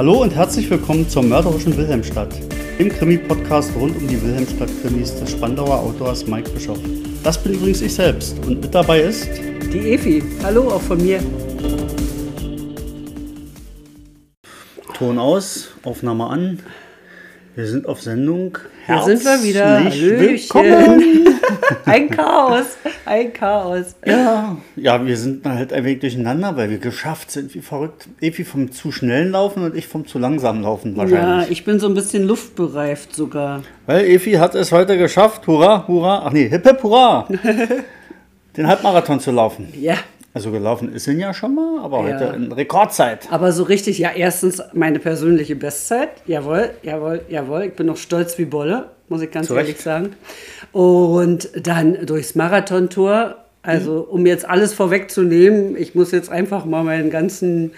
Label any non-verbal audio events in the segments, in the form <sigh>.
Hallo und herzlich willkommen zur mörderischen Wilhelmstadt, dem Krimi-Podcast rund um die Wilhelmstadt-Krimis des Spandauer Autors Mike Bischoff. Das bin übrigens ich selbst und mit dabei ist die Efi. Hallo auch von mir. Ton aus, Aufnahme an. Wir sind auf Sendung. Hier sind wir wieder. Willkommen. <laughs> ein Chaos, ein Chaos. Ja, ja, wir sind halt ein wenig durcheinander, weil wir geschafft sind, wie verrückt. Evi vom zu schnellen Laufen und ich vom zu langsamen Laufen wahrscheinlich. Ja, ich bin so ein bisschen luftbereift sogar. Weil Evi hat es heute geschafft, hurra, hurra, ach nee, hip hip hurra, <laughs> den Halbmarathon zu laufen. Ja, also gelaufen ist ihn ja schon mal, aber ja. heute in Rekordzeit. Aber so richtig, ja, erstens meine persönliche Bestzeit. Jawohl, jawohl, jawohl. Ich bin noch stolz wie Bolle, muss ich ganz Zurecht. ehrlich sagen. Und dann durchs Marathontor. Also, mhm. um jetzt alles vorwegzunehmen, ich muss jetzt einfach mal meinen ganzen,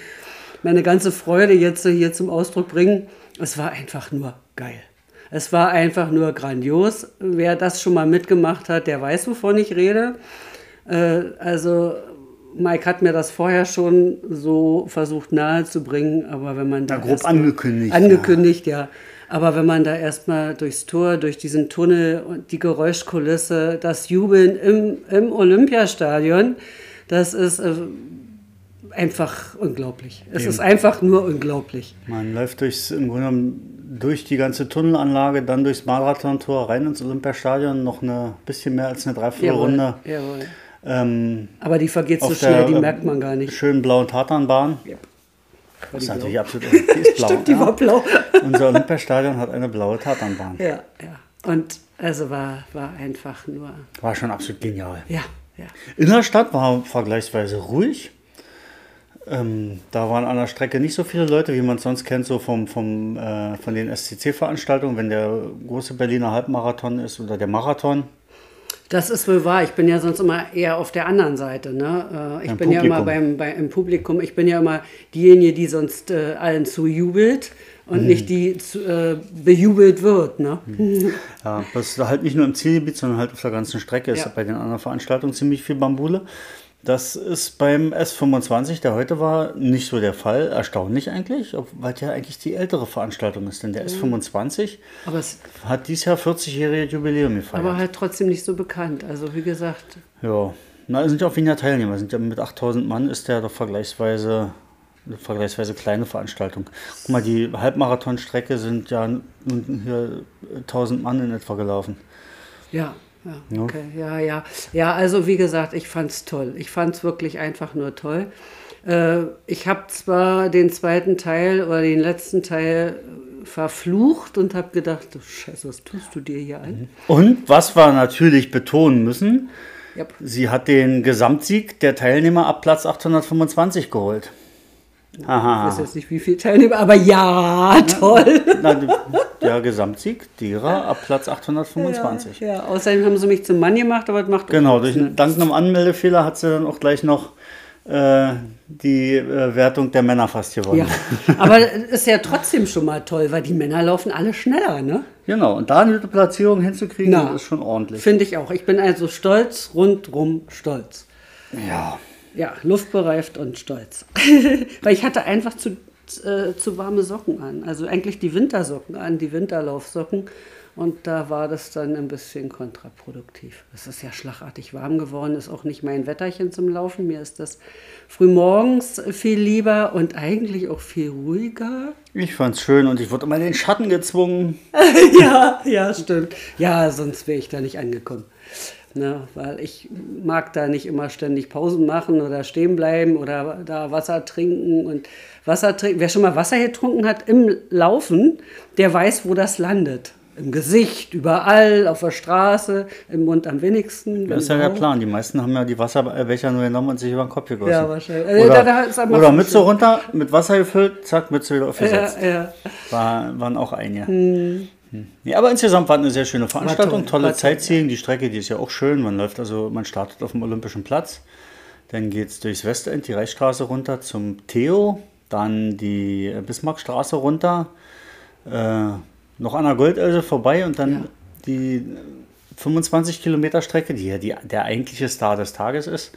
meine ganze Freude jetzt hier zum Ausdruck bringen. Es war einfach nur geil. Es war einfach nur grandios. Wer das schon mal mitgemacht hat, der weiß, wovon ich rede. Äh, also Mike hat mir das vorher schon so versucht nahezubringen, aber wenn man da. Ja, grob angekündigt. Angekündigt, ja. ja. Aber wenn man da erstmal durchs Tor, durch diesen Tunnel und die Geräuschkulisse, das Jubeln im, im Olympiastadion, das ist äh, einfach unglaublich. Es Eben. ist einfach nur unglaublich. Man läuft durchs, im Grunde genommen durch die ganze Tunnelanlage, dann durchs Marathontor rein ins Olympiastadion, noch ein bisschen mehr als eine Dreiviertelrunde. Jawohl, jawohl. Ähm, Aber die vergeht so schnell, die merkt man gar nicht. Schönen blauen Tatanbahn. Yep. Das ist natürlich absolut. Die ist <laughs> blau. Stimmt, die ja. war blau. Unser Olympiastadion hat eine blaue Tatanbahn. Ja, ja. Und also war, war einfach nur. War schon absolut genial. Ja, ja. Innerstadt war vergleichsweise ruhig. Ähm, da waren an der Strecke nicht so viele Leute, wie man es sonst kennt, so vom, vom, äh, von den SCC-Veranstaltungen, wenn der große Berliner Halbmarathon ist oder der Marathon. Das ist wohl wahr. Ich bin ja sonst immer eher auf der anderen Seite. Ne? Äh, ich Im bin Publikum. ja immer beim, bei, im Publikum. Ich bin ja immer diejenige, die sonst äh, allen zujubelt und mhm. nicht die zu, äh, bejubelt wird. Ne? Mhm. Ja, das ist halt nicht nur im Zielgebiet, sondern halt auf der ganzen Strecke. Ja. Ist bei den anderen Veranstaltungen ziemlich viel Bambule. Das ist beim S25, der heute war, nicht so der Fall. Erstaunlich eigentlich, weil ja eigentlich die ältere Veranstaltung ist. Denn der S25 aber es hat dieses Jahr 40-jährige Jubiläum gefeiert. Aber halt trotzdem nicht so bekannt. Also wie gesagt. Ja, na, es sind ja auch weniger Teilnehmer. Sind ja mit 8000 Mann ist der doch vergleichsweise eine vergleichsweise kleine Veranstaltung. Guck mal, die Halbmarathonstrecke sind ja hier 1000 Mann in etwa gelaufen. Ja, ja, okay, ja, ja. Ja, also wie gesagt, ich fand es toll. Ich fand es wirklich einfach nur toll. Äh, ich habe zwar den zweiten Teil oder den letzten Teil verflucht und habe gedacht, oh Scheiße, was tust du dir hier an? Und was wir natürlich betonen müssen, yep. sie hat den Gesamtsieg der Teilnehmer ab Platz 825 geholt. Aha. Ich weiß jetzt nicht, wie viele Teilnehmer, aber ja, toll. Na, der Gesamtsieg derer ab Platz 825. Ja, ja, außerdem haben sie mich zum Mann gemacht, aber das macht Genau, durch, dank einem Anmeldefehler hat sie dann auch gleich noch äh, die äh, Wertung der Männer fast gewonnen. Ja, aber ist ja trotzdem schon mal toll, weil die Männer laufen alle schneller, ne? Genau, und da eine Platzierung hinzukriegen, Na, ist schon ordentlich. Finde ich auch. Ich bin also stolz, rundrum stolz. Ja ja, luftbereift und stolz. <laughs> Weil ich hatte einfach zu, äh, zu warme Socken an. Also eigentlich die Wintersocken an, die Winterlaufsocken. Und da war das dann ein bisschen kontraproduktiv. Es ist ja schlagartig warm geworden, ist auch nicht mein Wetterchen zum Laufen. Mir ist das frühmorgens viel lieber und eigentlich auch viel ruhiger. Ich fand es schön und ich wurde immer in den Schatten gezwungen. <laughs> ja, ja, stimmt. Ja, sonst wäre ich da nicht angekommen. Ne, weil ich mag da nicht immer ständig Pausen machen oder stehen bleiben oder da Wasser trinken und Wasser trinken. Wer schon mal Wasser getrunken hat im Laufen, der weiß, wo das landet. Im Gesicht, überall, auf der Straße, im Mund am wenigsten. Das ist ja der Plan. Die meisten haben ja die Wasserbecher nur genommen und sich über den Kopf gegossen. Ja, wahrscheinlich. Oder, äh, da, da oder Mütze runter, mit Wasser gefüllt, zack, Mütze wieder aufgesetzt. Ja, ja. War, waren auch einige. Hm. Hm. Ja, aber insgesamt war eine sehr schöne Veranstaltung, toll, tolle Sightseeing. Die Strecke, die ist ja auch schön. Man läuft also, man startet auf dem Olympischen Platz, dann geht es durchs Westend, die Reichsstraße runter zum Theo, dann die Bismarckstraße runter, äh, noch an der Goldelse vorbei und dann ja. die 25 Kilometer Strecke, die ja die, der eigentliche Star des Tages ist.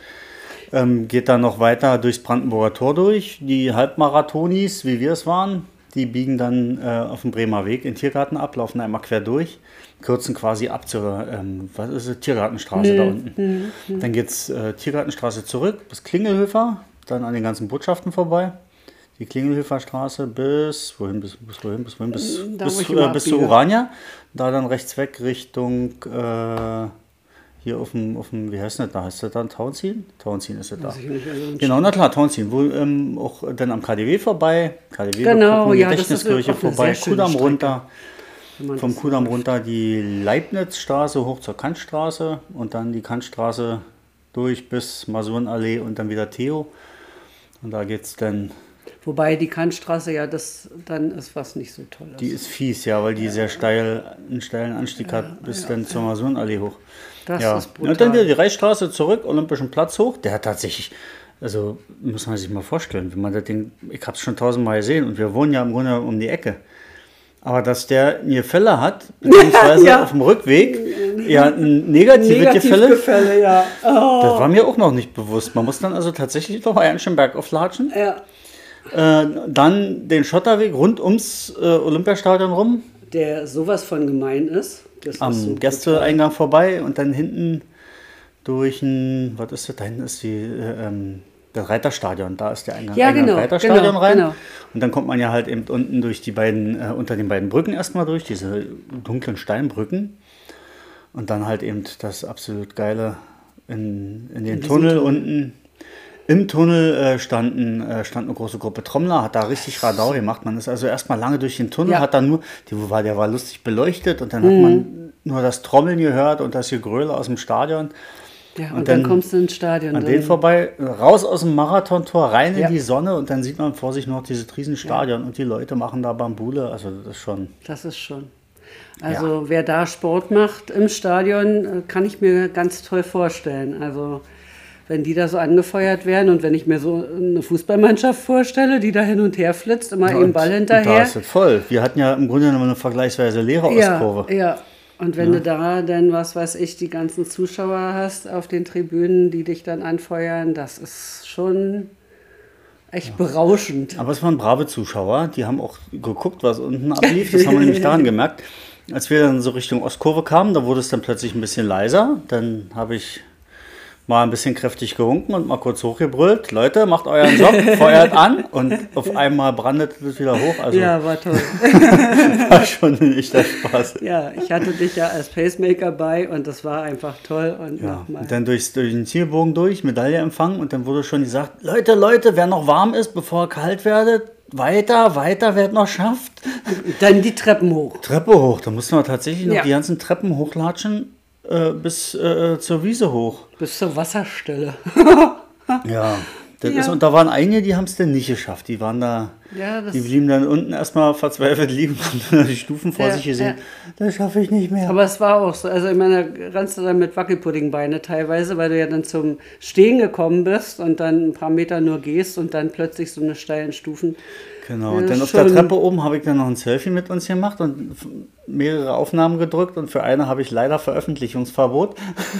Ähm, geht dann noch weiter durchs Brandenburger Tor durch. Die Halbmarathonis, wie wir es waren, die biegen dann äh, auf dem Bremer Weg in den Tiergarten ab, laufen einmal quer durch, kürzen quasi ab zur ähm, was ist es, Tiergartenstraße mhm. da unten. Mhm. Dann geht es äh, Tiergartenstraße zurück bis Klingelhöfer, dann an den ganzen Botschaften vorbei. Die Klingelhöfer Straße bis wohin, bis, bis wohin, bis wohin, bis, da, bis, äh, bis zu Urania. Da dann rechts weg Richtung äh, hier auf dem, auf dem, wie heißt das da? Heißt das dann Townsien? Townsien ist das da. Genau, na klar, Townsien. Wo ähm, auch dann am KDW vorbei, KDW genau, gucken, ja, Gedächtniskirche vorbei, Kudamm runter. Vom Kudamm runter die Leibnizstraße hoch zur Kantstraße und dann die Kantstraße durch bis Masurenallee und dann wieder Theo. Und da geht es dann Wobei die Kantstraße ja das dann ist, was nicht so toll ist. Die ist fies, ja, weil die ja, sehr steil, einen steilen Anstieg ja, hat bis ja, dann zur Masurenallee hoch. Das ja. ist brutal. Und dann wieder die Reichsstraße zurück, Olympischen Platz hoch. Der hat tatsächlich, also muss man sich mal vorstellen, wenn man das Ding, ich habe es schon tausendmal gesehen und wir wohnen ja im Grunde um die Ecke. Aber dass der eine Fälle hat, <laughs> beziehungsweise ja. auf dem Rückweg, ja, <laughs> ein negatives Negativ Gefälle, Gefälle ja. Oh. das war mir auch noch nicht bewusst. Man muss dann also tatsächlich noch einen schönen Berg auflatschen. Ja. Äh, dann den Schotterweg rund ums äh, Olympiastadion rum. Der sowas von gemein ist. Das Am ist so Gästeeingang vorbei und dann hinten durch ein, was ist das? Da hinten ist die, äh, ähm, das Reiterstadion, da ist der Eingang, ja, Eingang genau, Reiterstadion genau, rein. Genau. Und dann kommt man ja halt eben unten durch die beiden, äh, unter den beiden Brücken erstmal durch, diese dunklen Steinbrücken. Und dann halt eben das absolut geile in, in den Tunnel unten im Tunnel äh, standen, äh, stand eine große Gruppe Trommler, hat da richtig Radau gemacht. Man ist also erstmal lange durch den Tunnel, ja. hat dann nur, die war, der war lustig beleuchtet und dann mhm. hat man nur das Trommeln gehört und das Gegröle aus dem Stadion. Ja, und, und dann, dann, kommst du ins Stadion. An drin. den vorbei, raus aus dem Marathontor, rein ja. in die Sonne und dann sieht man vor sich noch dieses Riesenstadion ja. und die Leute machen da Bambule. Also das ist schon. Das ist schon. Also wer da Sport macht im Stadion, äh, kann ich mir ganz toll vorstellen. Also wenn die da so angefeuert werden und wenn ich mir so eine Fußballmannschaft vorstelle, die da hin und her flitzt, immer ja, eben Ball hinterher. Da ist es voll. Wir hatten ja im Grunde genommen eine vergleichsweise leere ja, Ostkurve. Ja, und wenn ja. du da dann, was weiß ich, die ganzen Zuschauer hast auf den Tribünen, die dich dann anfeuern, das ist schon echt ja. berauschend. Aber es waren brave Zuschauer, die haben auch geguckt, was unten ablief. Das haben wir nämlich daran <laughs> gemerkt. Als wir dann so Richtung Ostkurve kamen, da wurde es dann plötzlich ein bisschen leiser. Dann habe ich mal ein bisschen kräftig gewunken und mal kurz hochgebrüllt. Leute, macht euren Job, <laughs> feuert an und auf einmal brandet es wieder hoch. Also ja, war toll. <laughs> war schon nicht der Spaß. Ja, ich hatte dich ja als Pacemaker bei und das war einfach toll. Und, ja, und dann durchs, durch den Zielbogen durch, Medaille empfangen und dann wurde schon gesagt, Leute, Leute, wer noch warm ist, bevor er kalt werdet, weiter, weiter, wer es noch schafft. Dann die Treppen hoch. Treppe hoch, da mussten wir tatsächlich noch ja. die ganzen Treppen hochlatschen äh, bis äh, zur Wiese hoch. Bis zur Wasserstelle. <laughs> ja. Das ja. Ist, und da waren einige, die haben es denn nicht geschafft. Die waren da, ja, die blieben dann unten erstmal verzweifelt liegen <laughs> und die Stufen vor ja, sich gesehen. Das schaffe ich nicht mehr. Aber es war auch so. Also ich meine, da rannst du dann mit Wackelpuddingbeine teilweise, weil du ja dann zum Stehen gekommen bist und dann ein paar Meter nur gehst und dann plötzlich so eine steilen Stufen. Genau, und dann auf der Treppe oben habe ich dann noch ein Selfie mit uns gemacht und mehrere Aufnahmen gedrückt und für eine habe ich leider Veröffentlichungsverbot. <laughs>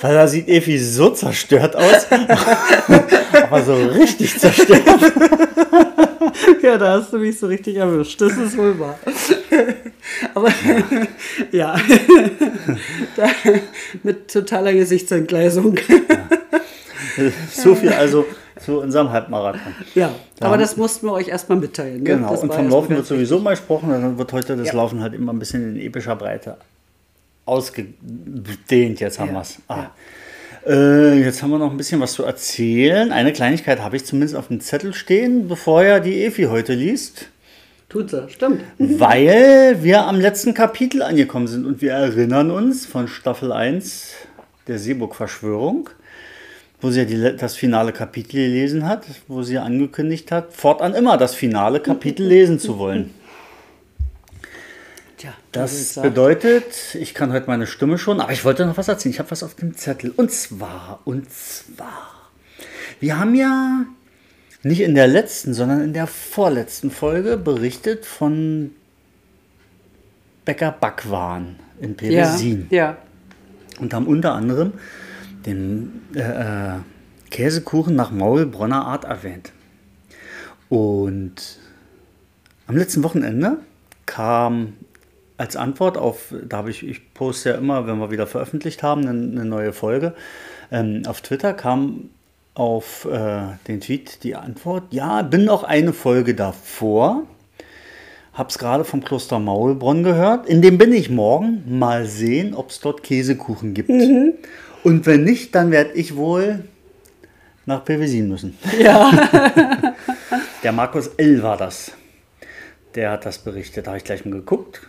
Weil da sieht Evi so zerstört aus. <laughs> Aber so richtig zerstört. <laughs> ja, da hast du mich so richtig erwischt. Das ist wohl wahr. Aber ja, da, mit totaler Gesichtsentgleisung. Ja. So viel also zu unserem Halbmarathon. Ja, da aber das mussten wir euch erstmal mitteilen. Ne? Genau, das und vom Laufen wird sowieso mal gesprochen, dann wird heute das ja. Laufen halt immer ein bisschen in epischer Breite ausgedehnt. Jetzt haben ja. wir es. Ah. Ja. Äh, jetzt haben wir noch ein bisschen was zu erzählen. Eine Kleinigkeit habe ich zumindest auf dem Zettel stehen, bevor ja die Efi heute liest. Tut sie, stimmt. Weil wir am letzten Kapitel angekommen sind und wir erinnern uns von Staffel 1 der Seeburg-Verschwörung wo sie ja die, das finale Kapitel gelesen hat, wo sie angekündigt hat, fortan immer das finale Kapitel lesen zu wollen. <laughs> Tja, das bedeutet, ich kann heute meine Stimme schon, aber ich wollte noch was erzählen. Ich habe was auf dem Zettel. Und zwar, und zwar, wir haben ja nicht in der letzten, sondern in der vorletzten Folge berichtet von Bäcker Backwaren in Peresin. Ja, ja. Und haben unter anderem den äh, äh, Käsekuchen nach Maulbronner Art erwähnt. Und am letzten Wochenende kam als Antwort auf, da habe ich, ich poste ja immer, wenn wir wieder veröffentlicht haben, eine, eine neue Folge. Ähm, auf Twitter kam auf äh, den Tweet die Antwort, ja, bin noch eine Folge davor. Hab's gerade vom Kloster Maulbronn gehört. In dem bin ich morgen. Mal sehen, ob es dort Käsekuchen gibt. Mhm. Und wenn nicht, dann werde ich wohl nach Pevesin müssen. Ja. <laughs> Der Markus L. war das. Der hat das berichtet. Da habe ich gleich mal geguckt.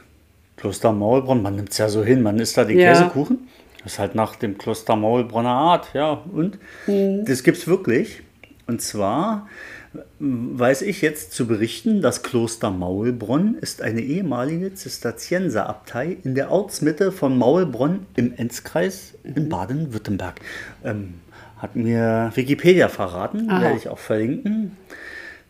Kloster Maulbronn, man nimmt es ja so hin, man isst da die ja. Käsekuchen. Das ist halt nach dem Kloster Maulbronner Art, ja. Und mhm. das gibt es wirklich. Und zwar weiß ich jetzt zu berichten, das Kloster Maulbronn ist eine ehemalige Zisterzienserabtei in der Ortsmitte von Maulbronn im Enzkreis in mhm. Baden-Württemberg. Ähm, hat mir Wikipedia verraten, Aha. werde ich auch verlinken.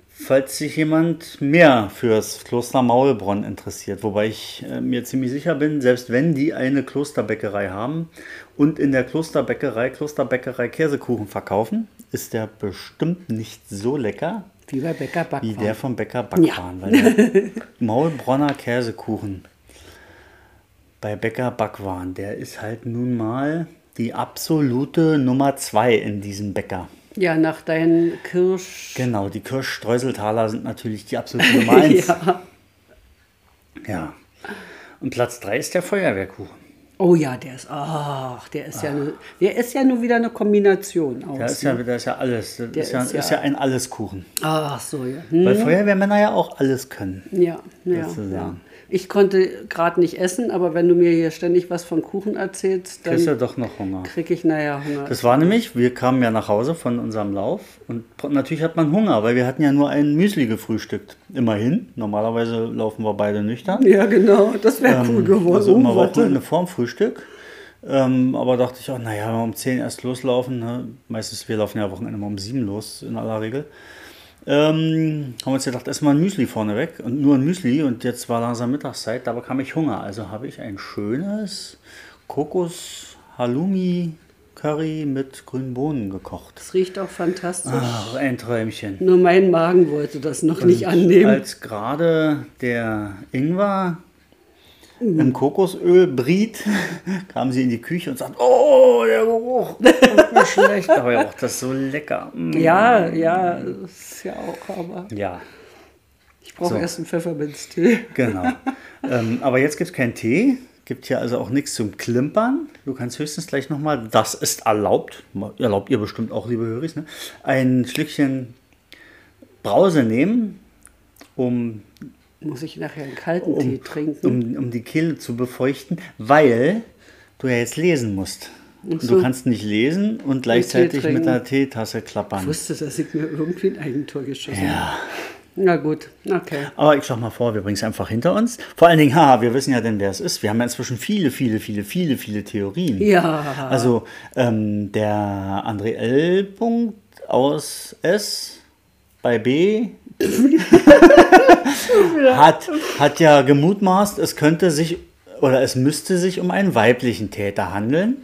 Falls sich jemand mehr fürs Kloster Maulbronn interessiert, wobei ich äh, mir ziemlich sicher bin, selbst wenn die eine Klosterbäckerei haben und in der Klosterbäckerei Klosterbäckerei Käsekuchen verkaufen, ist der bestimmt nicht so lecker wie bei Bäcker Backwaren. Wie der vom Bäcker Backwaren. Ja. Weil der <laughs> Maulbronner Käsekuchen bei Bäcker Backwaren, der ist halt nun mal die absolute Nummer zwei in diesem Bäcker. Ja, nach deinen Kirsch. Genau, die Kirschstreuseltaler sind natürlich die absolute Nummer <laughs> eins. ja. ja. Und Platz drei ist der Feuerwehrkuchen. Oh ja, der ist, ach, der ist ach. ja, eine, der ist ja nur wieder eine Kombination aus. Der ist ja, ne? der ist ja alles, das ist ja, ist, ja, ist ja ein Alleskuchen. Ach so, ja. Hm. Weil Feuerwehrmänner ja auch alles können. Ja, ja. ja. Ich konnte gerade nicht essen, aber wenn du mir hier ständig was von Kuchen erzählst, dann kriegst du doch noch Hunger. Krieg ich naja Hunger. Das war nämlich, wir kamen ja nach Hause von unserem Lauf und natürlich hat man Hunger, weil wir hatten ja nur ein Müsli gefrühstückt. Immerhin. Normalerweise laufen wir beide nüchtern. Ja, genau. Das wäre ähm, cool geworden. Also immer Wochenende vorm Frühstück. Ähm, aber dachte ich auch, naja, wenn wir um 10 erst loslaufen, ne? meistens, wir laufen ja Wochenende mal um 7 los in aller Regel. Ähm, haben wir uns gedacht, erstmal ein Müsli vorneweg und nur ein Müsli und jetzt war langsam Mittagszeit, da bekam ich Hunger. Also habe ich ein schönes Kokos Halloumi Curry mit grünen Bohnen gekocht. Das riecht auch fantastisch. Ach, ein Träumchen. Nur mein Magen wollte das noch und nicht annehmen. Als gerade der Ingwer. Im Kokosöl briet, <laughs> kam sie in die Küche und sagt, oh, der Geruch, <laughs> ist schlecht. Aber ja, auch das ist so lecker. Mm. Ja, ja, ist ja auch, aber... Ja. Ich brauche so. erst einen Pfefferminztee. Genau. ähm, aber jetzt gibt es keinen Tee. Gibt hier also auch nichts zum Klimpern. Du kannst höchstens gleich nochmal, das ist erlaubt, erlaubt ihr bestimmt auch, liebe Höris, ne? ein Schlückchen Brause nehmen, um muss ich nachher einen kalten um, Tee trinken? Um, um die Kehle zu befeuchten, weil du ja jetzt lesen musst. So. Du kannst nicht lesen und gleichzeitig mit einer Teetasse klappern. Ich wusste, dass ich mir irgendwie ein Eigentor geschossen ja. habe. Na gut, okay. Aber ich schau mal vor, wir bringen es einfach hinter uns. Vor allen Dingen, haha, wir wissen ja denn, wer es ist. Wir haben ja inzwischen viele, viele, viele, viele, viele Theorien. Ja. Also ähm, der André L. Punkt aus S bei B <laughs> hat, hat ja gemutmaßt, es könnte sich oder es müsste sich um einen weiblichen Täter handeln.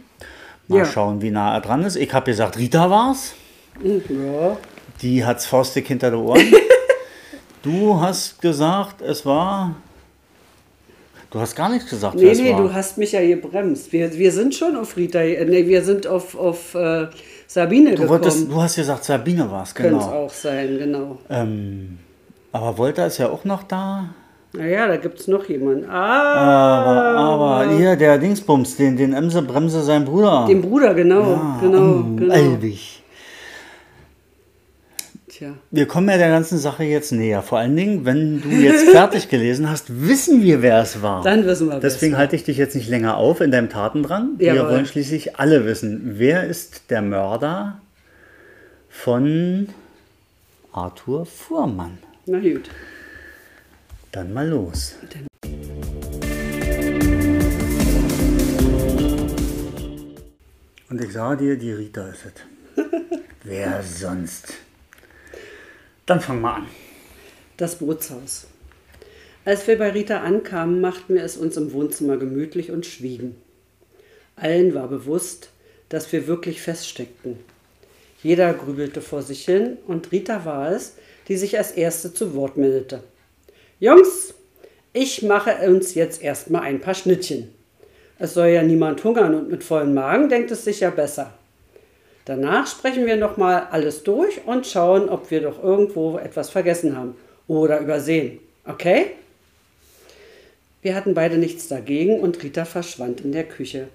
Mal ja. schauen, wie nah er dran ist. Ich habe gesagt, Rita war's. Ja. Die hat's faustig hinter den Ohren. <laughs> du hast gesagt, es war. Du hast gar nichts gesagt. Nee, nee, war. du hast mich ja gebremst. Wir, wir sind schon auf Rita, nee, wir sind auf, auf äh, Sabine du gekommen. Wolltest, du hast gesagt, Sabine war es, genau. Könnte auch sein, genau. Ähm, aber Wolter ist ja auch noch da. Naja, da gibt es noch jemanden. Ah, aber, aber hier, der Dingsbums, den, den Emse Bremse, sein Bruder. Den Bruder, genau. Ja, genau, um, genau. Albig. Tja. Wir kommen ja der ganzen Sache jetzt näher. Vor allen Dingen, wenn du jetzt fertig <laughs> gelesen hast, wissen wir, wer es war. Dann wissen wir, Deswegen halte ich dich jetzt nicht länger auf in deinem Tatendrang. Jawohl. Wir wollen schließlich alle wissen, wer ist der Mörder von Arthur Fuhrmann. Na gut. Dann mal los. Und ich sage dir, die Rita ist es. <laughs> Wer sonst? Dann fangen wir an. Das Bootshaus. Als wir bei Rita ankamen, machten wir es uns im Wohnzimmer gemütlich und schwiegen. Allen war bewusst, dass wir wirklich feststeckten. Jeder grübelte vor sich hin und Rita war es, die sich als erste zu Wort meldete. Jungs, ich mache uns jetzt erstmal ein paar Schnittchen. Es soll ja niemand hungern und mit vollem Magen denkt es sich ja besser. Danach sprechen wir nochmal alles durch und schauen, ob wir doch irgendwo etwas vergessen haben oder übersehen. Okay? Wir hatten beide nichts dagegen und Rita verschwand in der Küche,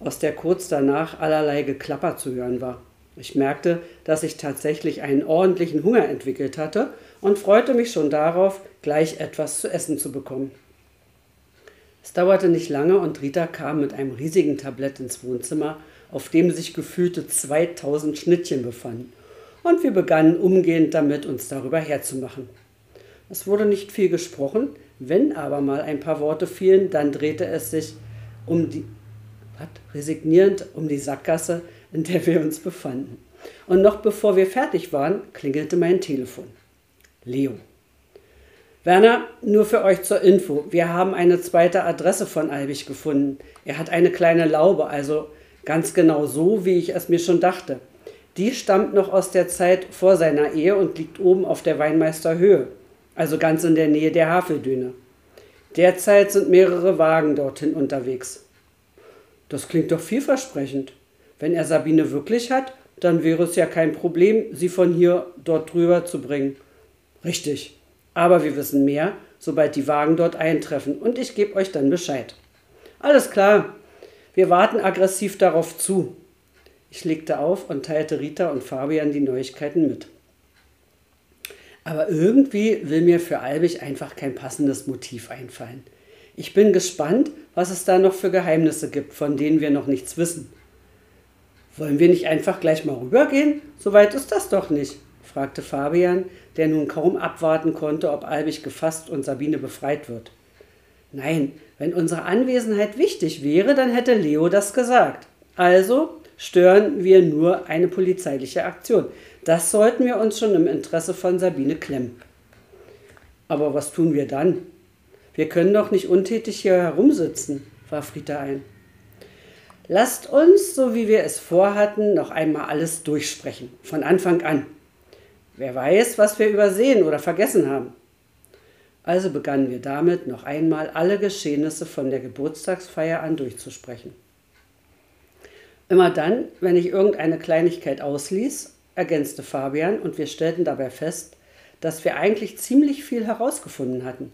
aus der kurz danach allerlei Geklapper zu hören war. Ich merkte, dass ich tatsächlich einen ordentlichen Hunger entwickelt hatte und freute mich schon darauf, gleich etwas zu essen zu bekommen. Es dauerte nicht lange und Rita kam mit einem riesigen Tablett ins Wohnzimmer, auf dem sich gefühlte 2000 Schnittchen befanden. Und wir begannen umgehend damit, uns darüber herzumachen. Es wurde nicht viel gesprochen, wenn aber mal ein paar Worte fielen, dann drehte es sich um die, was, resignierend um die Sackgasse, in der wir uns befanden. Und noch bevor wir fertig waren, klingelte mein Telefon. Leo. Werner, nur für euch zur Info. Wir haben eine zweite Adresse von Albig gefunden. Er hat eine kleine Laube, also ganz genau so, wie ich es mir schon dachte. Die stammt noch aus der Zeit vor seiner Ehe und liegt oben auf der Weinmeisterhöhe, also ganz in der Nähe der Haveldüne. Derzeit sind mehrere Wagen dorthin unterwegs. Das klingt doch vielversprechend. Wenn er Sabine wirklich hat, dann wäre es ja kein Problem, sie von hier dort drüber zu bringen. Richtig. Aber wir wissen mehr, sobald die Wagen dort eintreffen und ich gebe euch dann Bescheid. Alles klar. Wir warten aggressiv darauf zu. Ich legte auf und teilte Rita und Fabian die Neuigkeiten mit. Aber irgendwie will mir für Albig einfach kein passendes Motiv einfallen. Ich bin gespannt, was es da noch für Geheimnisse gibt, von denen wir noch nichts wissen. Wollen wir nicht einfach gleich mal rübergehen? Soweit ist das doch nicht fragte Fabian, der nun kaum abwarten konnte, ob Albig gefasst und Sabine befreit wird. Nein, wenn unsere Anwesenheit wichtig wäre, dann hätte Leo das gesagt. Also stören wir nur eine polizeiliche Aktion. Das sollten wir uns schon im Interesse von Sabine klemmen. Aber was tun wir dann? Wir können doch nicht untätig hier herumsitzen, warf Rita ein. Lasst uns, so wie wir es vorhatten, noch einmal alles durchsprechen, von Anfang an. Wer weiß, was wir übersehen oder vergessen haben. Also begannen wir damit, noch einmal alle Geschehnisse von der Geburtstagsfeier an durchzusprechen. Immer dann, wenn ich irgendeine Kleinigkeit ausließ, ergänzte Fabian und wir stellten dabei fest, dass wir eigentlich ziemlich viel herausgefunden hatten.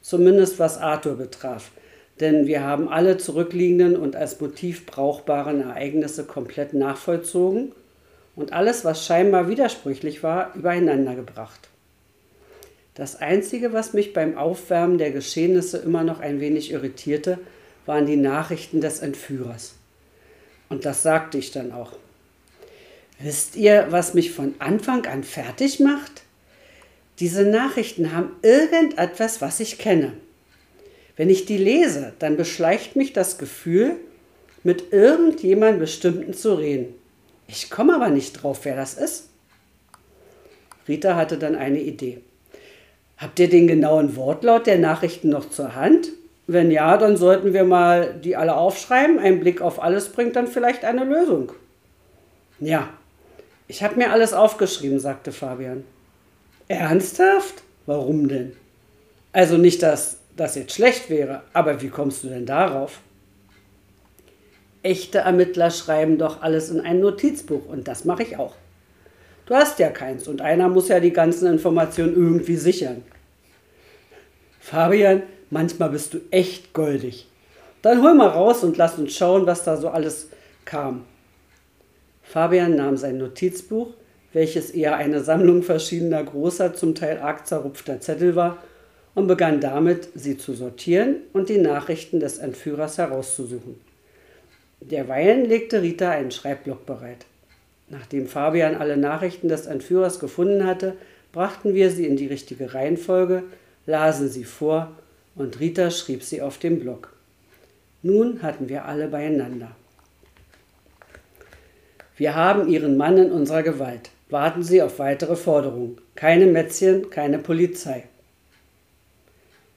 Zumindest was Arthur betraf, denn wir haben alle zurückliegenden und als Motiv brauchbaren Ereignisse komplett nachvollzogen und alles, was scheinbar widersprüchlich war, übereinander gebracht. Das Einzige, was mich beim Aufwärmen der Geschehnisse immer noch ein wenig irritierte, waren die Nachrichten des Entführers. Und das sagte ich dann auch. Wisst ihr, was mich von Anfang an fertig macht? Diese Nachrichten haben irgendetwas, was ich kenne. Wenn ich die lese, dann beschleicht mich das Gefühl, mit irgendjemand Bestimmten zu reden. Ich komme aber nicht drauf, wer das ist. Rita hatte dann eine Idee. Habt ihr den genauen Wortlaut der Nachrichten noch zur Hand? Wenn ja, dann sollten wir mal die alle aufschreiben. Ein Blick auf alles bringt dann vielleicht eine Lösung. Ja, ich habe mir alles aufgeschrieben, sagte Fabian. Ernsthaft? Warum denn? Also nicht, dass das jetzt schlecht wäre, aber wie kommst du denn darauf? Echte Ermittler schreiben doch alles in ein Notizbuch und das mache ich auch. Du hast ja keins und einer muss ja die ganzen Informationen irgendwie sichern. Fabian, manchmal bist du echt goldig. Dann hol mal raus und lass uns schauen, was da so alles kam. Fabian nahm sein Notizbuch, welches eher eine Sammlung verschiedener großer, zum Teil arg zerrupfter Zettel war, und begann damit, sie zu sortieren und die Nachrichten des Entführers herauszusuchen. Derweilen legte Rita einen Schreibblock bereit. Nachdem Fabian alle Nachrichten des Entführers gefunden hatte, brachten wir sie in die richtige Reihenfolge, lasen sie vor und Rita schrieb sie auf dem Block. Nun hatten wir alle beieinander. Wir haben Ihren Mann in unserer Gewalt. Warten Sie auf weitere Forderungen. Keine Mätzchen, keine Polizei.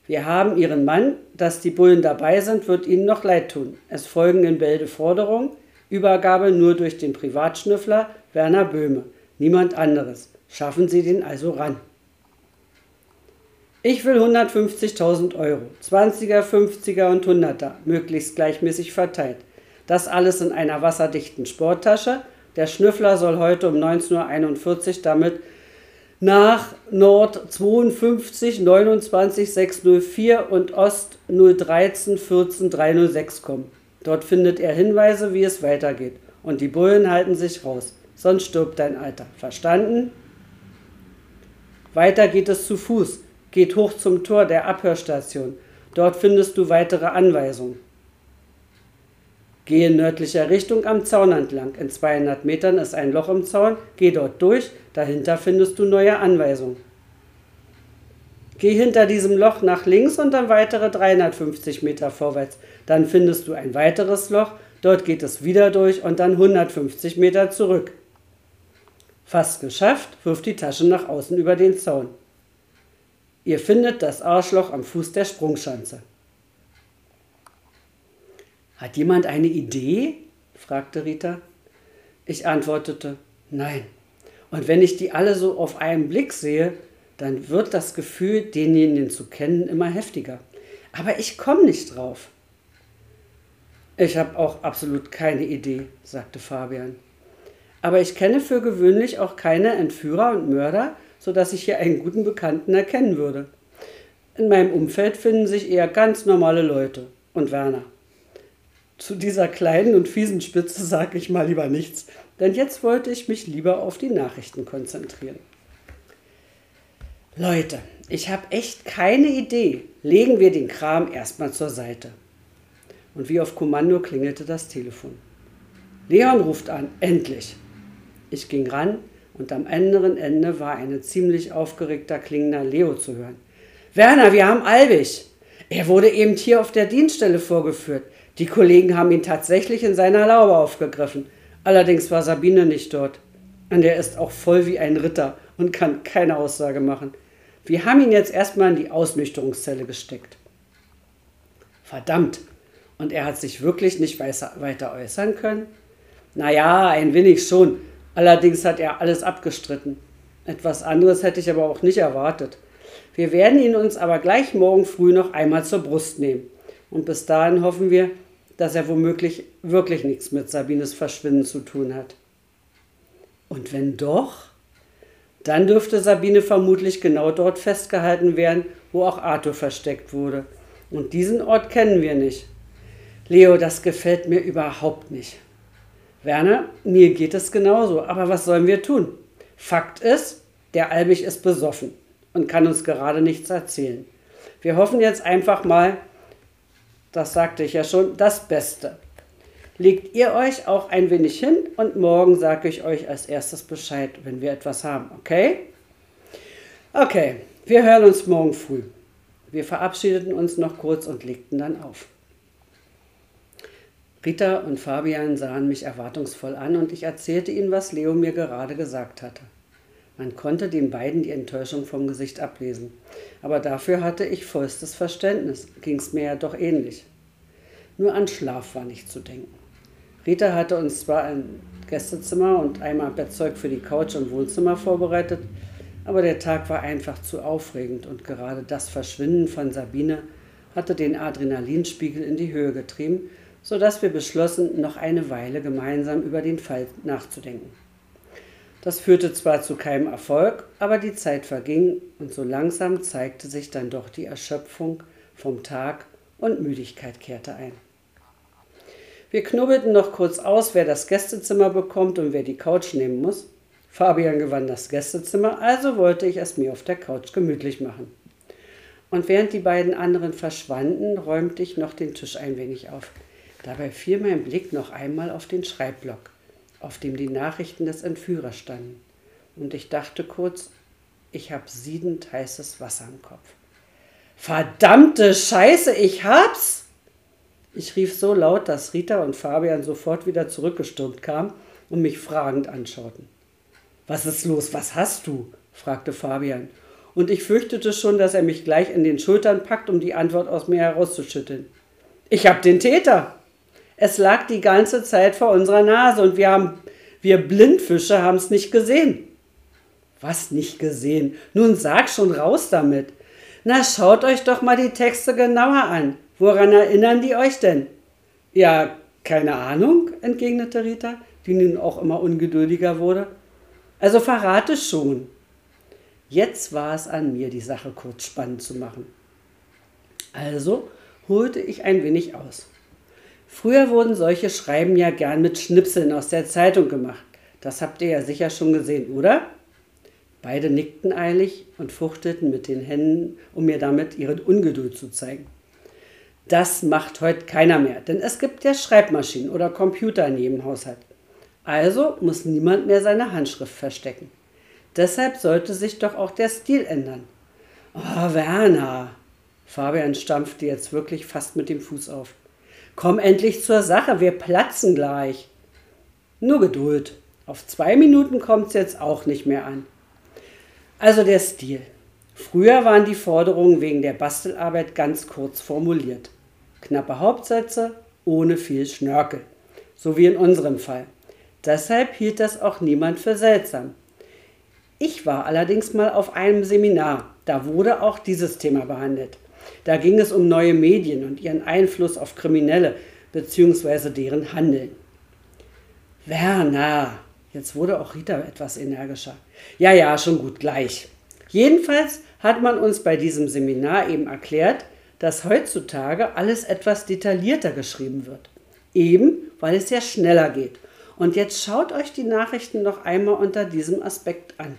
Wir haben Ihren Mann, dass die Bullen dabei sind, wird Ihnen noch leid tun. Es folgen in Bälde Forderungen, Übergabe nur durch den Privatschnüffler Werner Böhme, niemand anderes. Schaffen Sie den also ran. Ich will 150.000 Euro, 20er, 50er und 100er, möglichst gleichmäßig verteilt. Das alles in einer wasserdichten Sporttasche. Der Schnüffler soll heute um 19.41 Uhr damit nach Nord 52 29 604 und Ost 013 14 306 kommen. Dort findet er Hinweise, wie es weitergeht. Und die Bullen halten sich raus, sonst stirbt dein Alter. Verstanden? Weiter geht es zu Fuß. Geht hoch zum Tor der Abhörstation. Dort findest du weitere Anweisungen. Gehe in nördlicher Richtung am Zaun entlang. In 200 Metern ist ein Loch im Zaun. Geh dort durch. Dahinter findest du neue Anweisungen. Geh hinter diesem Loch nach links und dann weitere 350 Meter vorwärts. Dann findest du ein weiteres Loch. Dort geht es wieder durch und dann 150 Meter zurück. Fast geschafft, wirf die Tasche nach außen über den Zaun. Ihr findet das Arschloch am Fuß der Sprungschanze. Hat jemand eine Idee? fragte Rita. Ich antwortete, nein. Und wenn ich die alle so auf einen Blick sehe, dann wird das Gefühl, denjenigen zu kennen, immer heftiger. Aber ich komme nicht drauf. Ich habe auch absolut keine Idee, sagte Fabian. Aber ich kenne für gewöhnlich auch keine Entführer und Mörder, sodass ich hier einen guten Bekannten erkennen würde. In meinem Umfeld finden sich eher ganz normale Leute. Und Werner. Zu dieser kleinen und fiesen Spitze sage ich mal lieber nichts, denn jetzt wollte ich mich lieber auf die Nachrichten konzentrieren. Leute, ich habe echt keine Idee. Legen wir den Kram erstmal zur Seite. Und wie auf Kommando klingelte das Telefon. Leon ruft an, endlich. Ich ging ran, und am anderen Ende war ein ziemlich aufgeregter klingender Leo zu hören. Werner, wir haben Albig. Er wurde eben hier auf der Dienststelle vorgeführt. Die Kollegen haben ihn tatsächlich in seiner Laube aufgegriffen. Allerdings war Sabine nicht dort. Und er ist auch voll wie ein Ritter und kann keine Aussage machen. Wir haben ihn jetzt erstmal in die Ausnüchterungszelle gesteckt. Verdammt. Und er hat sich wirklich nicht weiter äußern können? Naja, ein wenig schon. Allerdings hat er alles abgestritten. Etwas anderes hätte ich aber auch nicht erwartet. Wir werden ihn uns aber gleich morgen früh noch einmal zur Brust nehmen. Und bis dahin hoffen wir, dass er womöglich wirklich nichts mit Sabines Verschwinden zu tun hat. Und wenn doch, dann dürfte Sabine vermutlich genau dort festgehalten werden, wo auch Arthur versteckt wurde. Und diesen Ort kennen wir nicht. Leo, das gefällt mir überhaupt nicht. Werner, mir geht es genauso, aber was sollen wir tun? Fakt ist, der Albig ist besoffen und kann uns gerade nichts erzählen. Wir hoffen jetzt einfach mal, das sagte ich ja schon, das Beste. Legt ihr euch auch ein wenig hin und morgen sage ich euch als erstes Bescheid, wenn wir etwas haben, okay? Okay, wir hören uns morgen früh. Wir verabschiedeten uns noch kurz und legten dann auf. Rita und Fabian sahen mich erwartungsvoll an und ich erzählte ihnen, was Leo mir gerade gesagt hatte. Man konnte den beiden die Enttäuschung vom Gesicht ablesen. Aber dafür hatte ich vollstes Verständnis, ging es mir ja doch ähnlich. Nur an Schlaf war nicht zu denken. Rita hatte uns zwar ein Gästezimmer und einmal Bettzeug für die Couch im Wohnzimmer vorbereitet, aber der Tag war einfach zu aufregend und gerade das Verschwinden von Sabine hatte den Adrenalinspiegel in die Höhe getrieben sodass wir beschlossen, noch eine Weile gemeinsam über den Fall nachzudenken. Das führte zwar zu keinem Erfolg, aber die Zeit verging und so langsam zeigte sich dann doch die Erschöpfung vom Tag und Müdigkeit kehrte ein. Wir knubbelten noch kurz aus, wer das Gästezimmer bekommt und wer die Couch nehmen muss. Fabian gewann das Gästezimmer, also wollte ich es mir auf der Couch gemütlich machen. Und während die beiden anderen verschwanden, räumte ich noch den Tisch ein wenig auf. Dabei fiel mein Blick noch einmal auf den Schreibblock, auf dem die Nachrichten des Entführers standen. Und ich dachte kurz, ich habe siedend heißes Wasser im Kopf. Verdammte Scheiße, ich hab's! Ich rief so laut, dass Rita und Fabian sofort wieder zurückgestürmt kamen und mich fragend anschauten. Was ist los? Was hast du? fragte Fabian. Und ich fürchtete schon, dass er mich gleich in den Schultern packt, um die Antwort aus mir herauszuschütteln. Ich hab den Täter! Es lag die ganze Zeit vor unserer Nase und wir haben, wir Blindfische haben es nicht gesehen. Was nicht gesehen? Nun sag schon raus damit. Na, schaut euch doch mal die Texte genauer an. Woran erinnern die euch denn? Ja, keine Ahnung, entgegnete Rita, die nun auch immer ungeduldiger wurde. Also verrate schon. Jetzt war es an mir, die Sache kurz spannend zu machen. Also holte ich ein wenig aus. Früher wurden solche Schreiben ja gern mit Schnipseln aus der Zeitung gemacht. Das habt ihr ja sicher schon gesehen, oder? Beide nickten eilig und fuchtelten mit den Händen, um mir damit ihre Ungeduld zu zeigen. Das macht heute keiner mehr, denn es gibt ja Schreibmaschinen oder Computer in jedem Haushalt. Also muss niemand mehr seine Handschrift verstecken. Deshalb sollte sich doch auch der Stil ändern. Oh, Werner! Fabian stampfte jetzt wirklich fast mit dem Fuß auf. Komm endlich zur Sache, wir platzen gleich. Nur Geduld. Auf zwei Minuten kommt es jetzt auch nicht mehr an. Also der Stil. Früher waren die Forderungen wegen der Bastelarbeit ganz kurz formuliert. Knappe Hauptsätze ohne viel Schnörkel. So wie in unserem Fall. Deshalb hielt das auch niemand für seltsam. Ich war allerdings mal auf einem Seminar. Da wurde auch dieses Thema behandelt. Da ging es um neue Medien und ihren Einfluss auf Kriminelle bzw. deren Handeln. Werner, Jetzt wurde auch Rita etwas energischer. Ja, ja, schon gut, gleich. Jedenfalls hat man uns bei diesem Seminar eben erklärt, dass heutzutage alles etwas detaillierter geschrieben wird. Eben, weil es ja schneller geht. Und jetzt schaut euch die Nachrichten noch einmal unter diesem Aspekt an.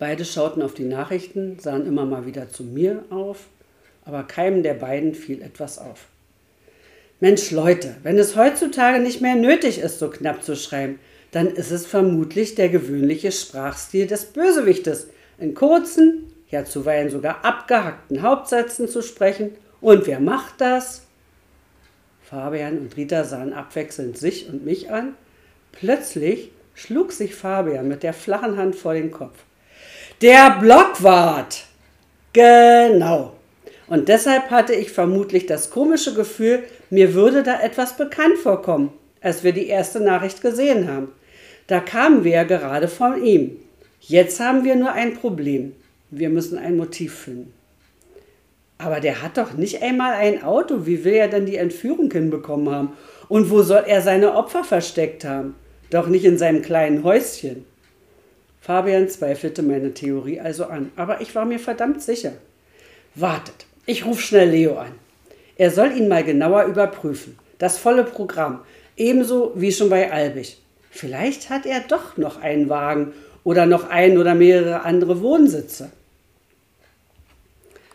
Beide schauten auf die Nachrichten, sahen immer mal wieder zu mir auf, aber keinem der beiden fiel etwas auf. Mensch Leute, wenn es heutzutage nicht mehr nötig ist, so knapp zu schreiben, dann ist es vermutlich der gewöhnliche Sprachstil des Bösewichtes, in kurzen, ja zuweilen sogar abgehackten Hauptsätzen zu sprechen. Und wer macht das? Fabian und Rita sahen abwechselnd sich und mich an. Plötzlich schlug sich Fabian mit der flachen Hand vor den Kopf. Der Blockwart! Genau. Und deshalb hatte ich vermutlich das komische Gefühl, mir würde da etwas bekannt vorkommen, als wir die erste Nachricht gesehen haben. Da kamen wir ja gerade von ihm. Jetzt haben wir nur ein Problem. Wir müssen ein Motiv finden. Aber der hat doch nicht einmal ein Auto. Wie will er denn die Entführung hinbekommen haben? Und wo soll er seine Opfer versteckt haben? Doch nicht in seinem kleinen Häuschen. Fabian zweifelte meine Theorie also an, aber ich war mir verdammt sicher. Wartet, ich rufe schnell Leo an. Er soll ihn mal genauer überprüfen. Das volle Programm. Ebenso wie schon bei Albig. Vielleicht hat er doch noch einen Wagen oder noch ein oder mehrere andere Wohnsitze.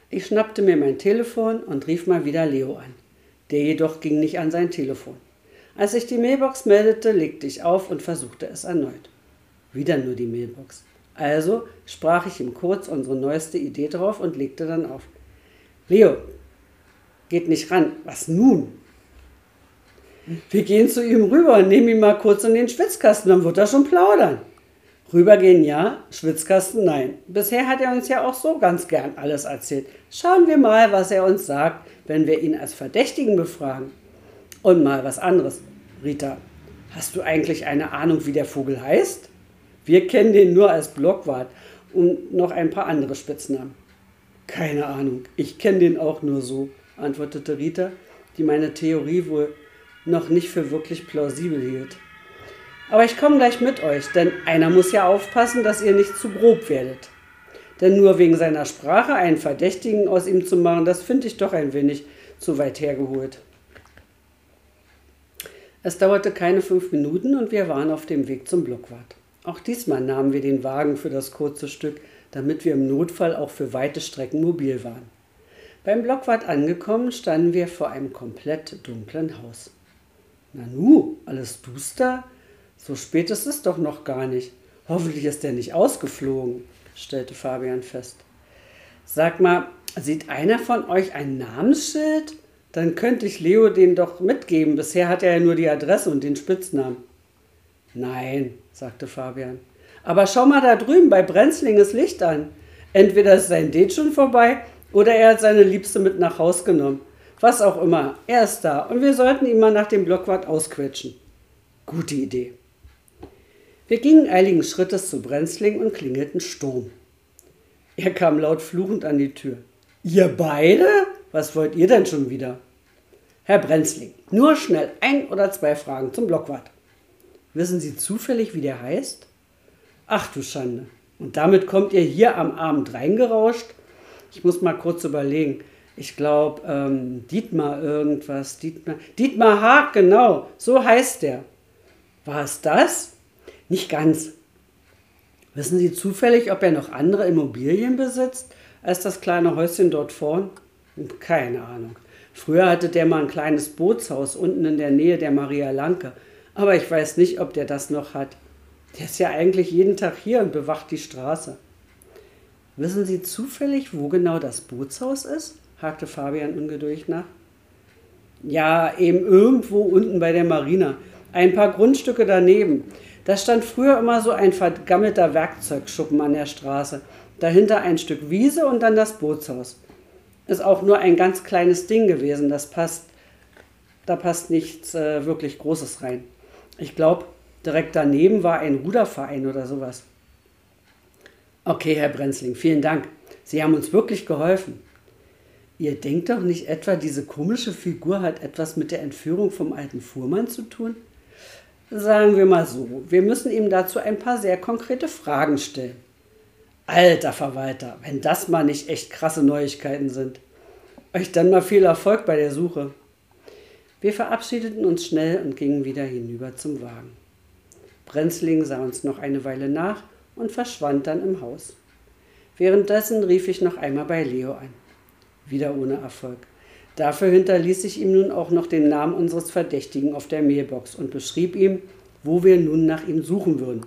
Ich schnappte mir mein Telefon und rief mal wieder Leo an. Der jedoch ging nicht an sein Telefon. Als ich die Mailbox meldete, legte ich auf und versuchte es erneut. Wieder nur die Mailbox. Also sprach ich ihm kurz unsere neueste Idee drauf und legte dann auf. Leo, geht nicht ran. Was nun? Wir gehen zu ihm rüber und nehmen ihn mal kurz in den Schwitzkasten, dann wird er schon plaudern. Rübergehen ja, Schwitzkasten nein. Bisher hat er uns ja auch so ganz gern alles erzählt. Schauen wir mal, was er uns sagt, wenn wir ihn als Verdächtigen befragen. Und mal was anderes. Rita, hast du eigentlich eine Ahnung, wie der Vogel heißt? Wir kennen den nur als Blockwart und noch ein paar andere Spitznamen. Keine Ahnung, ich kenne den auch nur so, antwortete Rita, die meine Theorie wohl noch nicht für wirklich plausibel hielt. Aber ich komme gleich mit euch, denn einer muss ja aufpassen, dass ihr nicht zu grob werdet. Denn nur wegen seiner Sprache einen Verdächtigen aus ihm zu machen, das finde ich doch ein wenig zu weit hergeholt. Es dauerte keine fünf Minuten und wir waren auf dem Weg zum Blockwart. Auch diesmal nahmen wir den Wagen für das kurze Stück, damit wir im Notfall auch für weite Strecken mobil waren. Beim Blockwart angekommen, standen wir vor einem komplett dunklen Haus. Nanu, alles duster? So spät ist es doch noch gar nicht. Hoffentlich ist er nicht ausgeflogen, stellte Fabian fest. Sag mal, sieht einer von euch ein Namensschild? Dann könnte ich Leo den doch mitgeben. Bisher hat er ja nur die Adresse und den Spitznamen. Nein, sagte Fabian. Aber schau mal da drüben bei Brenzlinges Licht an. Entweder ist sein Date schon vorbei oder er hat seine Liebste mit nach Haus genommen. Was auch immer, er ist da und wir sollten ihn mal nach dem Blockwart ausquetschen. Gute Idee. Wir gingen eiligen Schrittes zu Brenzling und klingelten Sturm. Er kam laut fluchend an die Tür. Ihr beide? Was wollt ihr denn schon wieder? Herr Brenzling, nur schnell ein oder zwei Fragen zum Blockwart. Wissen Sie zufällig, wie der heißt? Ach du Schande. Und damit kommt ihr hier am Abend reingerauscht? Ich muss mal kurz überlegen. Ich glaube, ähm, Dietmar irgendwas. Dietmar, Dietmar Haag, genau. So heißt der. War es das? Nicht ganz. Wissen Sie zufällig, ob er noch andere Immobilien besitzt als das kleine Häuschen dort vorn? Keine Ahnung. Früher hatte der mal ein kleines Bootshaus unten in der Nähe der Maria Lanke. Aber ich weiß nicht, ob der das noch hat. Der ist ja eigentlich jeden Tag hier und bewacht die Straße. Wissen Sie zufällig, wo genau das Bootshaus ist? hakte Fabian ungeduldig nach. Ja, eben irgendwo unten bei der Marina. Ein paar Grundstücke daneben. Da stand früher immer so ein vergammelter Werkzeugschuppen an der Straße. Dahinter ein Stück Wiese und dann das Bootshaus. Ist auch nur ein ganz kleines Ding gewesen. Das passt, da passt nichts äh, wirklich Großes rein. Ich glaube, direkt daneben war ein Ruderverein oder sowas. Okay, Herr Brenzling, vielen Dank. Sie haben uns wirklich geholfen. Ihr denkt doch nicht etwa, diese komische Figur hat etwas mit der Entführung vom alten Fuhrmann zu tun? Sagen wir mal so, wir müssen ihm dazu ein paar sehr konkrete Fragen stellen. Alter Verwalter, wenn das mal nicht echt krasse Neuigkeiten sind. Euch dann mal viel Erfolg bei der Suche. Wir verabschiedeten uns schnell und gingen wieder hinüber zum Wagen. Brenzling sah uns noch eine Weile nach und verschwand dann im Haus. Währenddessen rief ich noch einmal bei Leo an. Wieder ohne Erfolg. Dafür hinterließ ich ihm nun auch noch den Namen unseres Verdächtigen auf der Mailbox und beschrieb ihm, wo wir nun nach ihm suchen würden.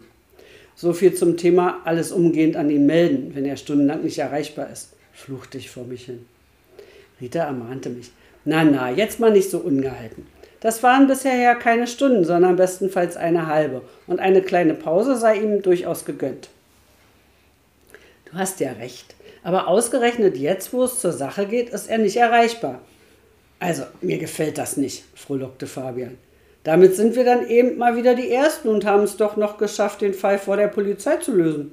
So viel zum Thema alles umgehend an ihn melden, wenn er stundenlang nicht erreichbar ist, fluchte ich vor mich hin. Rita ermahnte mich. Na, na, jetzt mal nicht so ungehalten. Das waren bisher ja keine Stunden, sondern bestenfalls eine halbe. Und eine kleine Pause sei ihm durchaus gegönnt. Du hast ja recht. Aber ausgerechnet jetzt, wo es zur Sache geht, ist er nicht erreichbar. Also, mir gefällt das nicht, frohlockte Fabian. Damit sind wir dann eben mal wieder die Ersten und haben es doch noch geschafft, den Fall vor der Polizei zu lösen.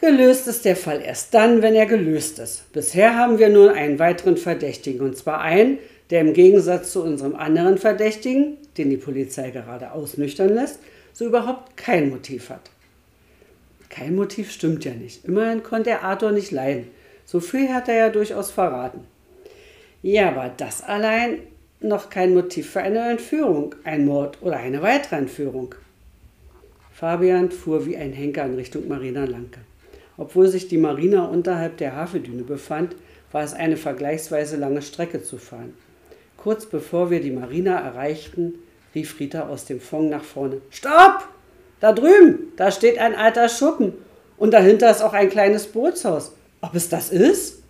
Gelöst ist der Fall erst dann, wenn er gelöst ist. Bisher haben wir nun einen weiteren Verdächtigen, und zwar einen, der im Gegensatz zu unserem anderen Verdächtigen, den die Polizei gerade ausnüchtern lässt, so überhaupt kein Motiv hat. Kein Motiv stimmt ja nicht. Immerhin konnte er Arthur nicht leiden. So viel hat er ja durchaus verraten. Ja, aber das allein noch kein Motiv für eine Entführung, ein Mord oder eine weitere Entführung. Fabian fuhr wie ein Henker in Richtung Marina Lanke. Obwohl sich die Marina unterhalb der Hafendüne befand, war es eine vergleichsweise lange Strecke zu fahren. Kurz bevor wir die Marina erreichten, rief Rita aus dem Fond nach vorne: Stopp! Da drüben, da steht ein alter Schuppen und dahinter ist auch ein kleines Bootshaus. Ob es das ist?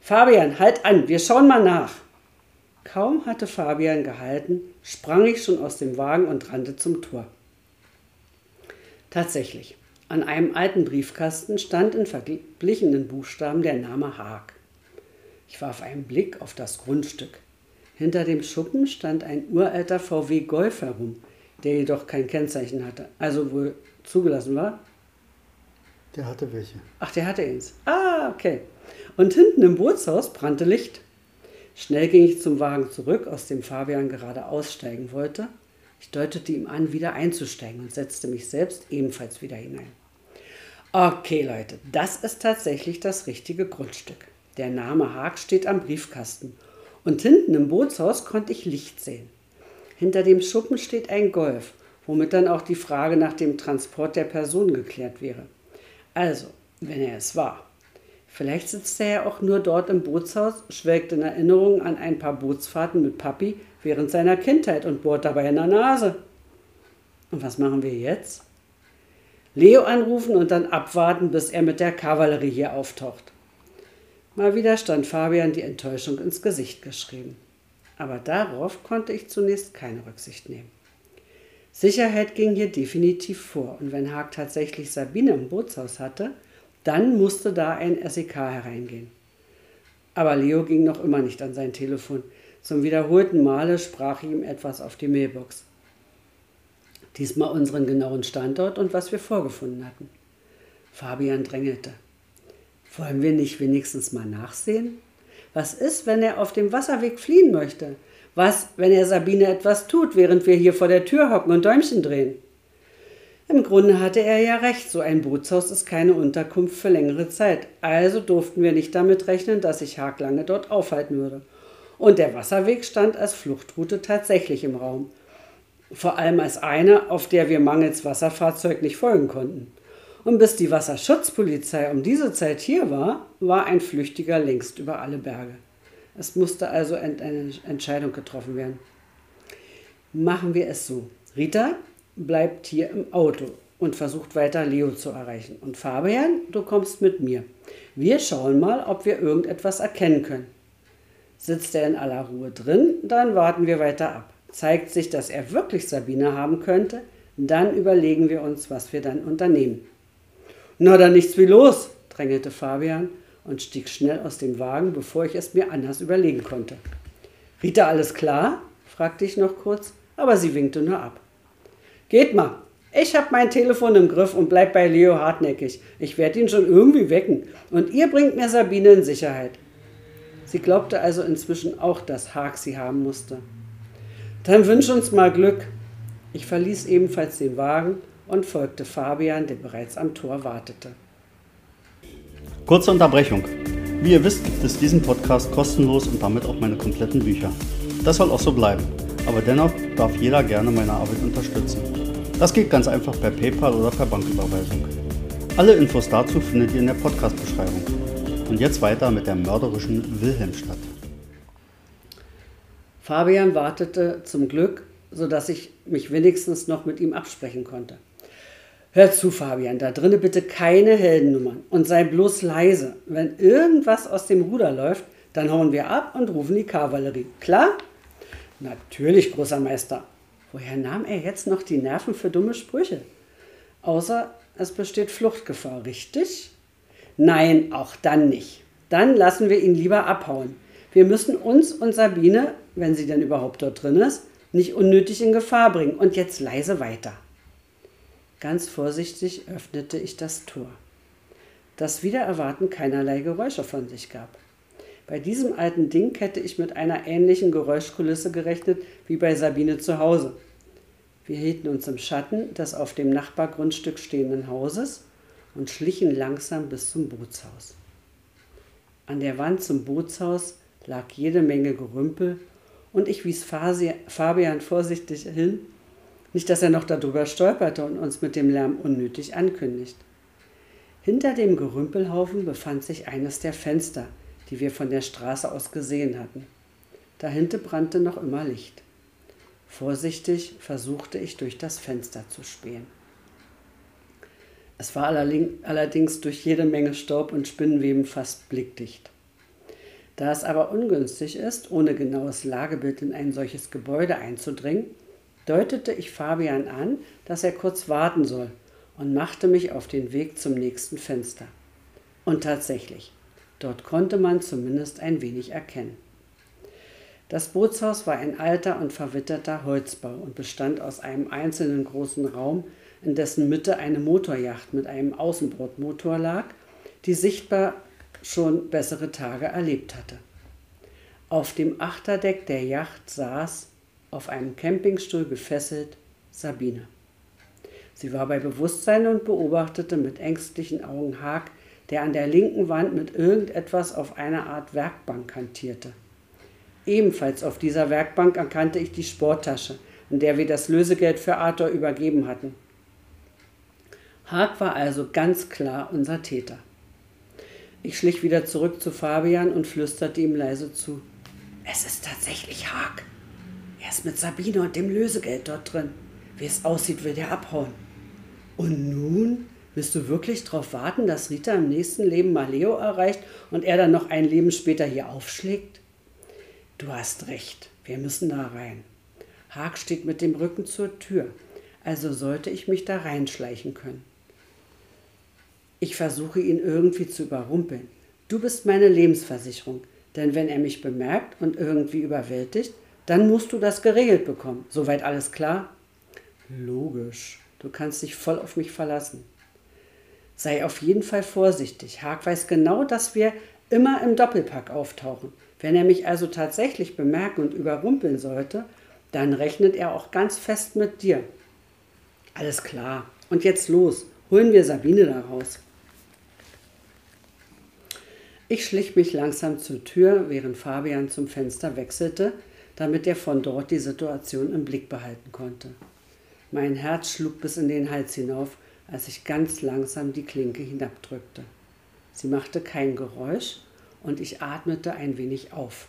Fabian, halt an, wir schauen mal nach. Kaum hatte Fabian gehalten, sprang ich schon aus dem Wagen und rannte zum Tor. Tatsächlich, an einem alten Briefkasten stand in verblichenen Buchstaben der Name Haag. Ich warf einen Blick auf das Grundstück. Hinter dem Schuppen stand ein uralter VW Golf herum, der jedoch kein Kennzeichen hatte, also wohl zugelassen war. Der hatte welche. Ach, der hatte eins. Ah, okay und hinten im Bootshaus brannte Licht. Schnell ging ich zum Wagen zurück, aus dem Fabian gerade aussteigen wollte. Ich deutete ihm an, wieder einzusteigen und setzte mich selbst ebenfalls wieder hinein. Okay, Leute, das ist tatsächlich das richtige Grundstück. Der Name Haag steht am Briefkasten. Und hinten im Bootshaus konnte ich Licht sehen. Hinter dem Schuppen steht ein Golf, womit dann auch die Frage nach dem Transport der Person geklärt wäre. Also, wenn er es war. Vielleicht sitzt er ja auch nur dort im Bootshaus, schwelgt in Erinnerung an ein paar Bootsfahrten mit Papi während seiner Kindheit und bohrt dabei in der Nase. Und was machen wir jetzt? Leo anrufen und dann abwarten, bis er mit der Kavallerie hier auftaucht. Mal wieder stand Fabian die Enttäuschung ins Gesicht geschrieben. Aber darauf konnte ich zunächst keine Rücksicht nehmen. Sicherheit ging hier definitiv vor, und wenn Haag tatsächlich Sabine im Bootshaus hatte, dann musste da ein SEK hereingehen. Aber Leo ging noch immer nicht an sein Telefon. Zum wiederholten Male sprach ihm etwas auf die Mailbox. Diesmal unseren genauen Standort und was wir vorgefunden hatten. Fabian drängelte. Wollen wir nicht wenigstens mal nachsehen? Was ist, wenn er auf dem Wasserweg fliehen möchte? Was, wenn er Sabine etwas tut, während wir hier vor der Tür hocken und Däumchen drehen? Im Grunde hatte er ja recht, so ein Bootshaus ist keine Unterkunft für längere Zeit. Also durften wir nicht damit rechnen, dass sich Haag lange dort aufhalten würde. Und der Wasserweg stand als Fluchtroute tatsächlich im Raum. Vor allem als eine, auf der wir mangels Wasserfahrzeug nicht folgen konnten. Und bis die Wasserschutzpolizei um diese Zeit hier war, war ein Flüchtiger längst über alle Berge. Es musste also eine Entscheidung getroffen werden. Machen wir es so. Rita bleibt hier im Auto und versucht weiter Leo zu erreichen. Und Fabian, du kommst mit mir. Wir schauen mal, ob wir irgendetwas erkennen können. Sitzt er in aller Ruhe drin, dann warten wir weiter ab. Zeigt sich, dass er wirklich Sabine haben könnte, dann überlegen wir uns, was wir dann unternehmen. Na, dann nichts wie los, drängelte Fabian und stieg schnell aus dem Wagen, bevor ich es mir anders überlegen konnte. Rita, alles klar? fragte ich noch kurz, aber sie winkte nur ab. Geht mal. Ich hab mein Telefon im Griff und bleib bei Leo hartnäckig. Ich werde ihn schon irgendwie wecken. Und ihr bringt mir Sabine in Sicherheit. Sie glaubte also inzwischen auch, dass Haag sie haben musste. Dann wünsch uns mal Glück. Ich verließ ebenfalls den Wagen und folgte Fabian, der bereits am Tor wartete. Kurze Unterbrechung. Wie ihr wisst, gibt es diesen Podcast kostenlos und damit auch meine kompletten Bücher. Das soll auch so bleiben, aber dennoch darf jeder gerne meine Arbeit unterstützen. Das geht ganz einfach per PayPal oder per Banküberweisung. Alle Infos dazu findet ihr in der Podcast-Beschreibung. Und jetzt weiter mit der mörderischen Wilhelmstadt. Fabian wartete zum Glück, sodass ich mich wenigstens noch mit ihm absprechen konnte. Hör zu, Fabian, da drinnen bitte keine Heldennummern und sei bloß leise. Wenn irgendwas aus dem Ruder läuft, dann hauen wir ab und rufen die Kavallerie. Klar? Natürlich, großer Meister. Woher nahm er jetzt noch die Nerven für dumme Sprüche? Außer es besteht Fluchtgefahr, richtig? Nein, auch dann nicht. Dann lassen wir ihn lieber abhauen. Wir müssen uns und Sabine, wenn sie denn überhaupt dort drin ist, nicht unnötig in Gefahr bringen. Und jetzt leise weiter. Ganz vorsichtig öffnete ich das Tor, das wieder erwarten keinerlei Geräusche von sich gab. Bei diesem alten Ding hätte ich mit einer ähnlichen Geräuschkulisse gerechnet wie bei Sabine zu Hause. Wir hielten uns im Schatten des auf dem Nachbargrundstück stehenden Hauses und schlichen langsam bis zum Bootshaus. An der Wand zum Bootshaus lag jede Menge Gerümpel und ich wies Fabian vorsichtig hin, nicht, dass er noch darüber stolperte und uns mit dem Lärm unnötig ankündigt. Hinter dem Gerümpelhaufen befand sich eines der Fenster, die wir von der Straße aus gesehen hatten. Dahinter brannte noch immer Licht. Vorsichtig versuchte ich durch das Fenster zu spähen. Es war allerdings durch jede Menge Staub und Spinnenweben fast blickdicht. Da es aber ungünstig ist, ohne genaues Lagebild in ein solches Gebäude einzudringen, deutete ich Fabian an, dass er kurz warten soll und machte mich auf den Weg zum nächsten Fenster. Und tatsächlich, dort konnte man zumindest ein wenig erkennen. Das Bootshaus war ein alter und verwitterter Holzbau und bestand aus einem einzelnen großen Raum, in dessen Mitte eine Motorjacht mit einem Außenbordmotor lag, die sichtbar schon bessere Tage erlebt hatte. Auf dem Achterdeck der Yacht saß, auf einem Campingstuhl gefesselt, Sabine. Sie war bei Bewusstsein und beobachtete mit ängstlichen Augen Haag, der an der linken Wand mit irgendetwas auf einer Art Werkbank hantierte. Ebenfalls auf dieser Werkbank erkannte ich die Sporttasche, in der wir das Lösegeld für Arthur übergeben hatten. Haag war also ganz klar unser Täter. Ich schlich wieder zurück zu Fabian und flüsterte ihm leise zu. Es ist tatsächlich Haag. Er ist mit Sabine und dem Lösegeld dort drin. Wie es aussieht, will der abhauen. Und nun? Willst du wirklich darauf warten, dass Rita im nächsten Leben mal Leo erreicht und er dann noch ein Leben später hier aufschlägt? Du hast recht, wir müssen da rein. Haag steht mit dem Rücken zur Tür, also sollte ich mich da reinschleichen können. Ich versuche ihn irgendwie zu überrumpeln. Du bist meine Lebensversicherung, denn wenn er mich bemerkt und irgendwie überwältigt, dann musst du das geregelt bekommen. Soweit alles klar? Logisch. Du kannst dich voll auf mich verlassen. Sei auf jeden Fall vorsichtig. Haag weiß genau, dass wir immer im Doppelpack auftauchen. Wenn er mich also tatsächlich bemerken und überrumpeln sollte, dann rechnet er auch ganz fest mit dir. Alles klar. Und jetzt los. Holen wir Sabine da raus. Ich schlich mich langsam zur Tür, während Fabian zum Fenster wechselte, damit er von dort die Situation im Blick behalten konnte. Mein Herz schlug bis in den Hals hinauf, als ich ganz langsam die Klinke hinabdrückte. Sie machte kein Geräusch und ich atmete ein wenig auf.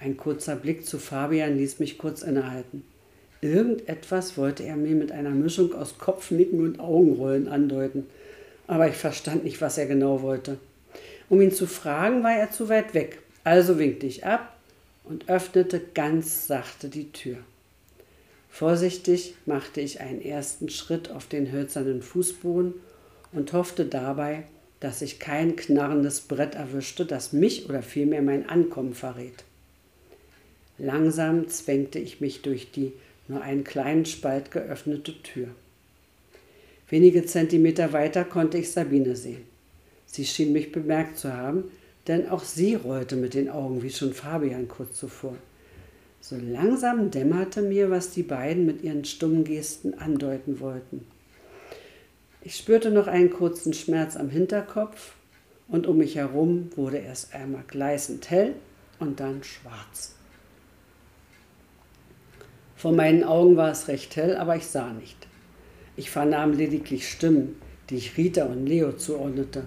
Ein kurzer Blick zu Fabian ließ mich kurz innehalten. Irgendetwas wollte er mir mit einer Mischung aus Kopfnicken und Augenrollen andeuten, aber ich verstand nicht, was er genau wollte. Um ihn zu fragen, war er zu weit weg, also winkte ich ab und öffnete ganz sachte die Tür. Vorsichtig machte ich einen ersten Schritt auf den hölzernen Fußboden und hoffte dabei, dass ich kein knarrendes Brett erwischte, das mich oder vielmehr mein Ankommen verrät. Langsam zwängte ich mich durch die nur einen kleinen Spalt geöffnete Tür. Wenige Zentimeter weiter konnte ich Sabine sehen. Sie schien mich bemerkt zu haben, denn auch sie rollte mit den Augen wie schon Fabian kurz zuvor. So langsam dämmerte mir, was die beiden mit ihren stummen Gesten andeuten wollten. Ich spürte noch einen kurzen Schmerz am Hinterkopf und um mich herum wurde erst einmal gleißend hell und dann schwarz. Vor meinen Augen war es recht hell, aber ich sah nicht. Ich vernahm lediglich Stimmen, die ich Rita und Leo zuordnete.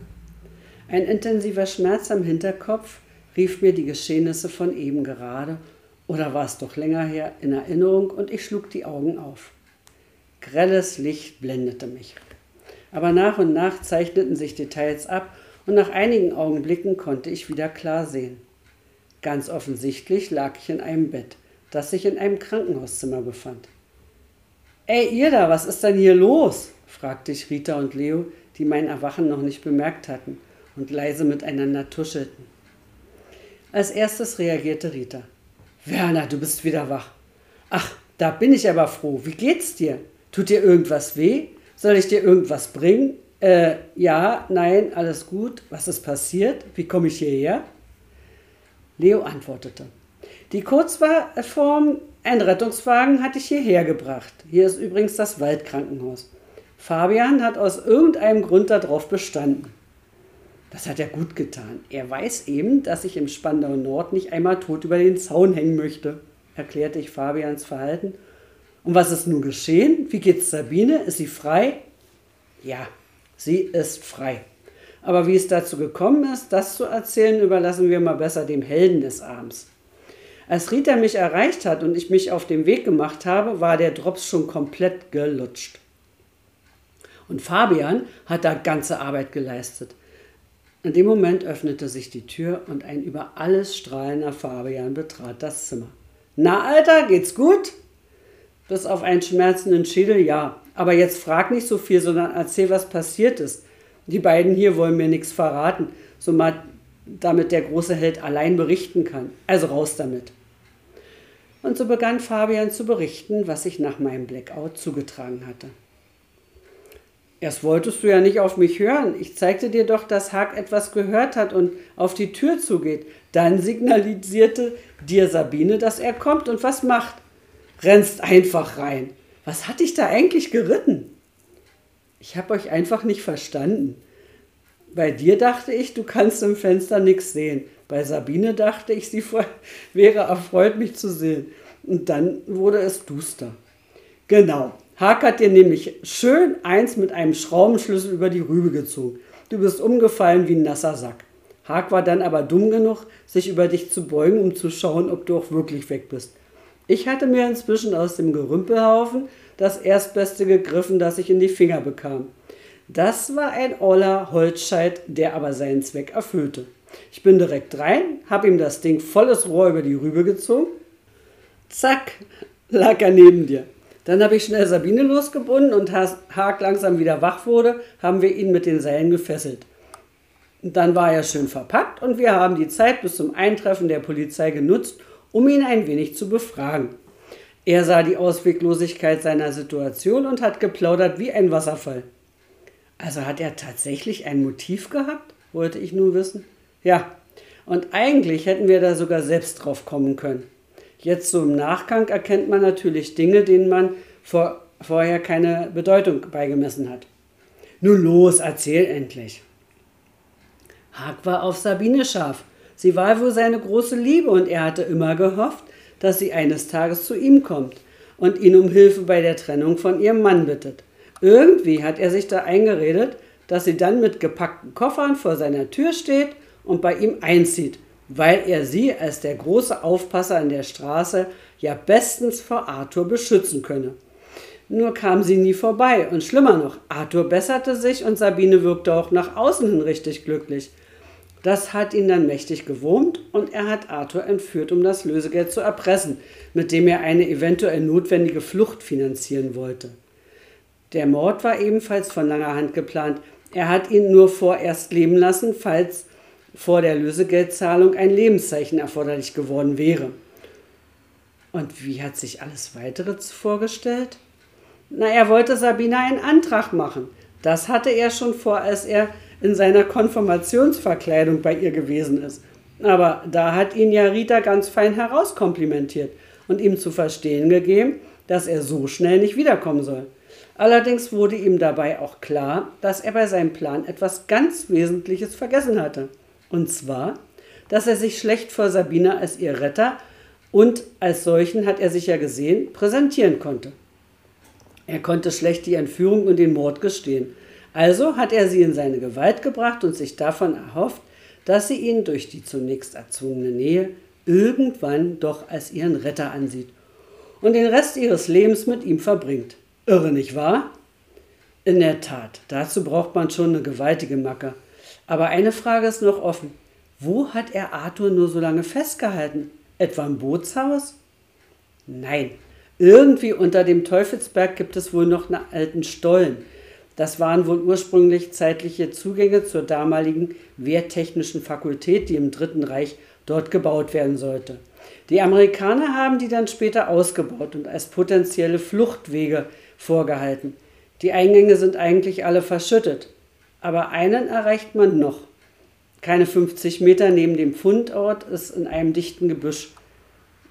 Ein intensiver Schmerz am Hinterkopf rief mir die Geschehnisse von eben gerade oder war es doch länger her, in Erinnerung und ich schlug die Augen auf. Grelles Licht blendete mich. Aber nach und nach zeichneten sich Details ab und nach einigen Augenblicken konnte ich wieder klar sehen. Ganz offensichtlich lag ich in einem Bett, das sich in einem Krankenhauszimmer befand. Ey, ihr da, was ist denn hier los? fragte ich Rita und Leo, die mein Erwachen noch nicht bemerkt hatten und leise miteinander tuschelten. Als erstes reagierte Rita. Werner, du bist wieder wach. Ach, da bin ich aber froh. Wie geht's dir? Tut dir irgendwas weh? Soll ich dir irgendwas bringen? Äh, ja, nein, alles gut. Was ist passiert? Wie komme ich hierher? Leo antwortete. Die Kurzform, ein Rettungswagen hat dich hierher gebracht. Hier ist übrigens das Waldkrankenhaus. Fabian hat aus irgendeinem Grund darauf bestanden. Das hat er gut getan. Er weiß eben, dass ich im Spandau Nord nicht einmal tot über den Zaun hängen möchte, erklärte ich Fabians Verhalten. Und was ist nun geschehen? Wie geht's Sabine? Ist sie frei? Ja, sie ist frei. Aber wie es dazu gekommen ist, das zu erzählen, überlassen wir mal besser dem Helden des Abends. Als Rita mich erreicht hat und ich mich auf den Weg gemacht habe, war der Drops schon komplett gelutscht. Und Fabian hat da ganze Arbeit geleistet. In dem Moment öffnete sich die Tür und ein über alles strahlender Fabian betrat das Zimmer. Na, Alter, geht's gut? Bis auf einen schmerzenden Schädel, ja. Aber jetzt frag nicht so viel, sondern erzähl, was passiert ist. Die beiden hier wollen mir nichts verraten, so mal, damit der große Held allein berichten kann. Also raus damit. Und so begann Fabian zu berichten, was sich nach meinem Blackout zugetragen hatte. Erst wolltest du ja nicht auf mich hören. Ich zeigte dir doch, dass Haag etwas gehört hat und auf die Tür zugeht. Dann signalisierte dir Sabine, dass er kommt und was macht? Rennst einfach rein. Was hat dich da eigentlich geritten? Ich habe euch einfach nicht verstanden. Bei dir dachte ich, du kannst im Fenster nichts sehen. Bei Sabine dachte ich, sie wäre erfreut, mich zu sehen. Und dann wurde es duster. Genau, Hack hat dir nämlich schön eins mit einem Schraubenschlüssel über die Rübe gezogen. Du bist umgefallen wie ein nasser Sack. Haag war dann aber dumm genug, sich über dich zu beugen, um zu schauen, ob du auch wirklich weg bist. Ich hatte mir inzwischen aus dem Gerümpelhaufen das Erstbeste gegriffen, das ich in die Finger bekam. Das war ein oller Holzscheit, der aber seinen Zweck erfüllte. Ich bin direkt rein, hab ihm das Ding volles Rohr über die Rübe gezogen. Zack, lag er neben dir. Dann habe ich schnell Sabine losgebunden und Haag langsam wieder wach wurde, haben wir ihn mit den Seilen gefesselt. Und dann war er schön verpackt und wir haben die Zeit bis zum Eintreffen der Polizei genutzt, um ihn ein wenig zu befragen. Er sah die Ausweglosigkeit seiner Situation und hat geplaudert wie ein Wasserfall. Also hat er tatsächlich ein Motiv gehabt, wollte ich nun wissen. Ja, und eigentlich hätten wir da sogar selbst drauf kommen können. Jetzt so im Nachgang erkennt man natürlich Dinge, denen man vor, vorher keine Bedeutung beigemessen hat. Nun los, erzähl endlich. Haag war auf Sabine scharf. Sie war wohl seine große Liebe und er hatte immer gehofft, dass sie eines Tages zu ihm kommt und ihn um Hilfe bei der Trennung von ihrem Mann bittet. Irgendwie hat er sich da eingeredet, dass sie dann mit gepackten Koffern vor seiner Tür steht und bei ihm einzieht, weil er sie als der große Aufpasser an der Straße ja bestens vor Arthur beschützen könne. Nur kam sie nie vorbei und schlimmer noch, Arthur besserte sich und Sabine wirkte auch nach außen hin richtig glücklich. Das hat ihn dann mächtig gewurmt und er hat Arthur entführt, um das Lösegeld zu erpressen, mit dem er eine eventuell notwendige Flucht finanzieren wollte. Der Mord war ebenfalls von langer Hand geplant. Er hat ihn nur vorerst leben lassen, falls vor der Lösegeldzahlung ein Lebenszeichen erforderlich geworden wäre. Und wie hat sich alles weitere vorgestellt? Na, er wollte Sabina einen Antrag machen. Das hatte er schon vor, als er in seiner Konfirmationsverkleidung bei ihr gewesen ist. Aber da hat ihn ja Rita ganz fein herauskomplimentiert und ihm zu verstehen gegeben, dass er so schnell nicht wiederkommen soll. Allerdings wurde ihm dabei auch klar, dass er bei seinem Plan etwas ganz Wesentliches vergessen hatte. Und zwar, dass er sich schlecht vor Sabine als ihr Retter und als solchen hat er sich ja gesehen, präsentieren konnte. Er konnte schlecht die Entführung und den Mord gestehen. Also hat er sie in seine Gewalt gebracht und sich davon erhofft, dass sie ihn durch die zunächst erzwungene Nähe irgendwann doch als ihren Retter ansieht und den Rest ihres Lebens mit ihm verbringt. Irre, nicht wahr? In der Tat, dazu braucht man schon eine gewaltige Macke. Aber eine Frage ist noch offen. Wo hat er Arthur nur so lange festgehalten? Etwa im Bootshaus? Nein, irgendwie unter dem Teufelsberg gibt es wohl noch einen alten Stollen. Das waren wohl ursprünglich zeitliche Zugänge zur damaligen Wehrtechnischen Fakultät, die im Dritten Reich dort gebaut werden sollte. Die Amerikaner haben die dann später ausgebaut und als potenzielle Fluchtwege vorgehalten. Die Eingänge sind eigentlich alle verschüttet, aber einen erreicht man noch. Keine 50 Meter neben dem Fundort ist in einem dichten Gebüsch.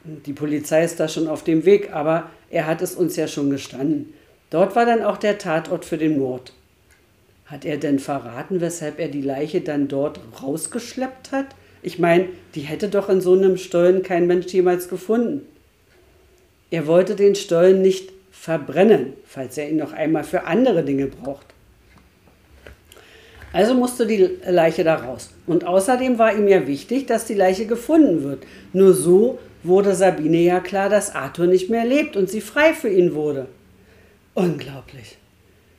Die Polizei ist da schon auf dem Weg, aber er hat es uns ja schon gestanden. Dort war dann auch der Tatort für den Mord. Hat er denn verraten, weshalb er die Leiche dann dort rausgeschleppt hat? Ich meine, die hätte doch in so einem Stollen kein Mensch jemals gefunden. Er wollte den Stollen nicht verbrennen, falls er ihn noch einmal für andere Dinge braucht. Also musste die Leiche da raus. Und außerdem war ihm ja wichtig, dass die Leiche gefunden wird. Nur so wurde Sabine ja klar, dass Arthur nicht mehr lebt und sie frei für ihn wurde. Unglaublich.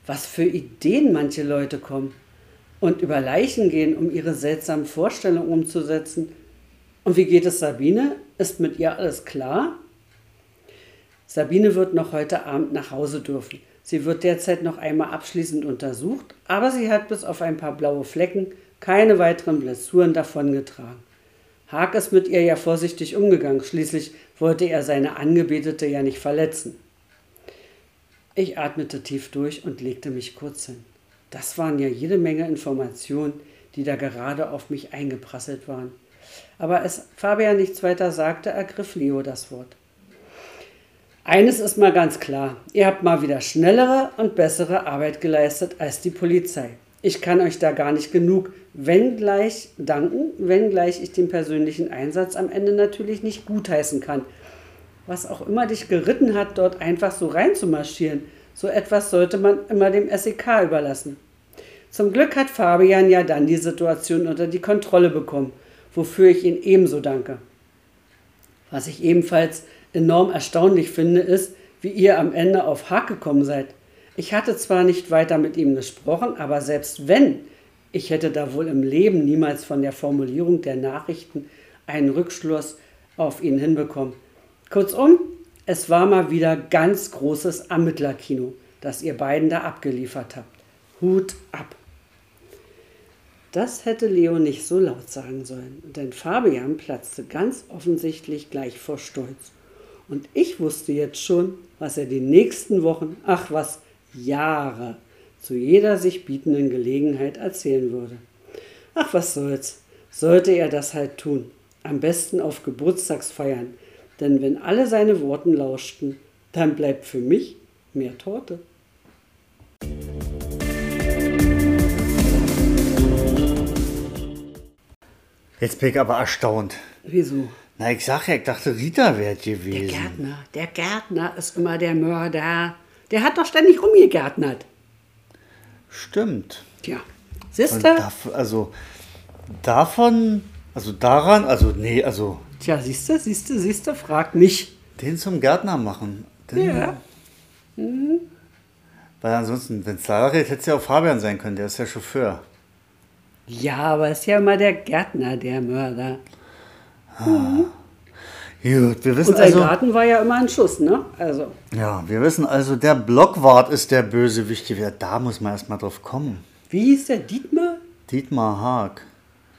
Was für Ideen manche Leute kommen und über Leichen gehen, um ihre seltsamen Vorstellungen umzusetzen. Und wie geht es Sabine? Ist mit ihr alles klar? Sabine wird noch heute Abend nach Hause dürfen. Sie wird derzeit noch einmal abschließend untersucht, aber sie hat bis auf ein paar blaue Flecken keine weiteren Blessuren davongetragen. Haag ist mit ihr ja vorsichtig umgegangen, schließlich wollte er seine Angebetete ja nicht verletzen. Ich atmete tief durch und legte mich kurz hin. Das waren ja jede Menge Informationen, die da gerade auf mich eingeprasselt waren. Aber als Fabian nichts weiter sagte, ergriff Leo das Wort. Eines ist mal ganz klar, ihr habt mal wieder schnellere und bessere Arbeit geleistet als die Polizei. Ich kann euch da gar nicht genug, wenngleich danken, wenngleich ich den persönlichen Einsatz am Ende natürlich nicht gutheißen kann. Was auch immer dich geritten hat, dort einfach so reinzumarschieren, so etwas sollte man immer dem SEK überlassen. Zum Glück hat Fabian ja dann die Situation unter die Kontrolle bekommen, wofür ich ihn ebenso danke. Was ich ebenfalls enorm erstaunlich finde, ist, wie ihr am Ende auf Hack gekommen seid. Ich hatte zwar nicht weiter mit ihm gesprochen, aber selbst wenn, ich hätte da wohl im Leben niemals von der Formulierung der Nachrichten einen Rückschluss auf ihn hinbekommen. Kurzum, es war mal wieder ganz großes Ermittlerkino, das ihr beiden da abgeliefert habt. Hut ab! Das hätte Leo nicht so laut sagen sollen, denn Fabian platzte ganz offensichtlich gleich vor Stolz. Und ich wusste jetzt schon, was er die nächsten Wochen, ach was, Jahre zu jeder sich bietenden Gelegenheit erzählen würde. Ach, was soll's, sollte er das halt tun. Am besten auf Geburtstagsfeiern, denn wenn alle seine Worten lauschten, dann bleibt für mich mehr Torte. Jetzt bin ich aber erstaunt. Wieso? Na, ich sag ja, ich dachte, Rita wäre gewesen. Der Gärtner, der Gärtner ist immer der Mörder. Der hat doch ständig rumgegärtnert. Stimmt. Tja, siehst du? Also, davon, also daran, also, nee, also. Tja, siehst du, siehst du, siehst du, frag mich. Den zum Gärtner machen. Den, ja. Mhm. Weil ansonsten, wenn es da geht, hätte es ja auch Fabian sein können, der ist ja Chauffeur. Ja, aber ist ja immer der Gärtner, der Mörder. Mhm. Gut, wir wissen Und sein also, Garten war ja immer ein Schuss, ne? Also. Ja, wir wissen also, der Blockwart ist der Bösewichte. Da muss man erst mal drauf kommen. Wie hieß der? Dietmar? Dietmar Haag.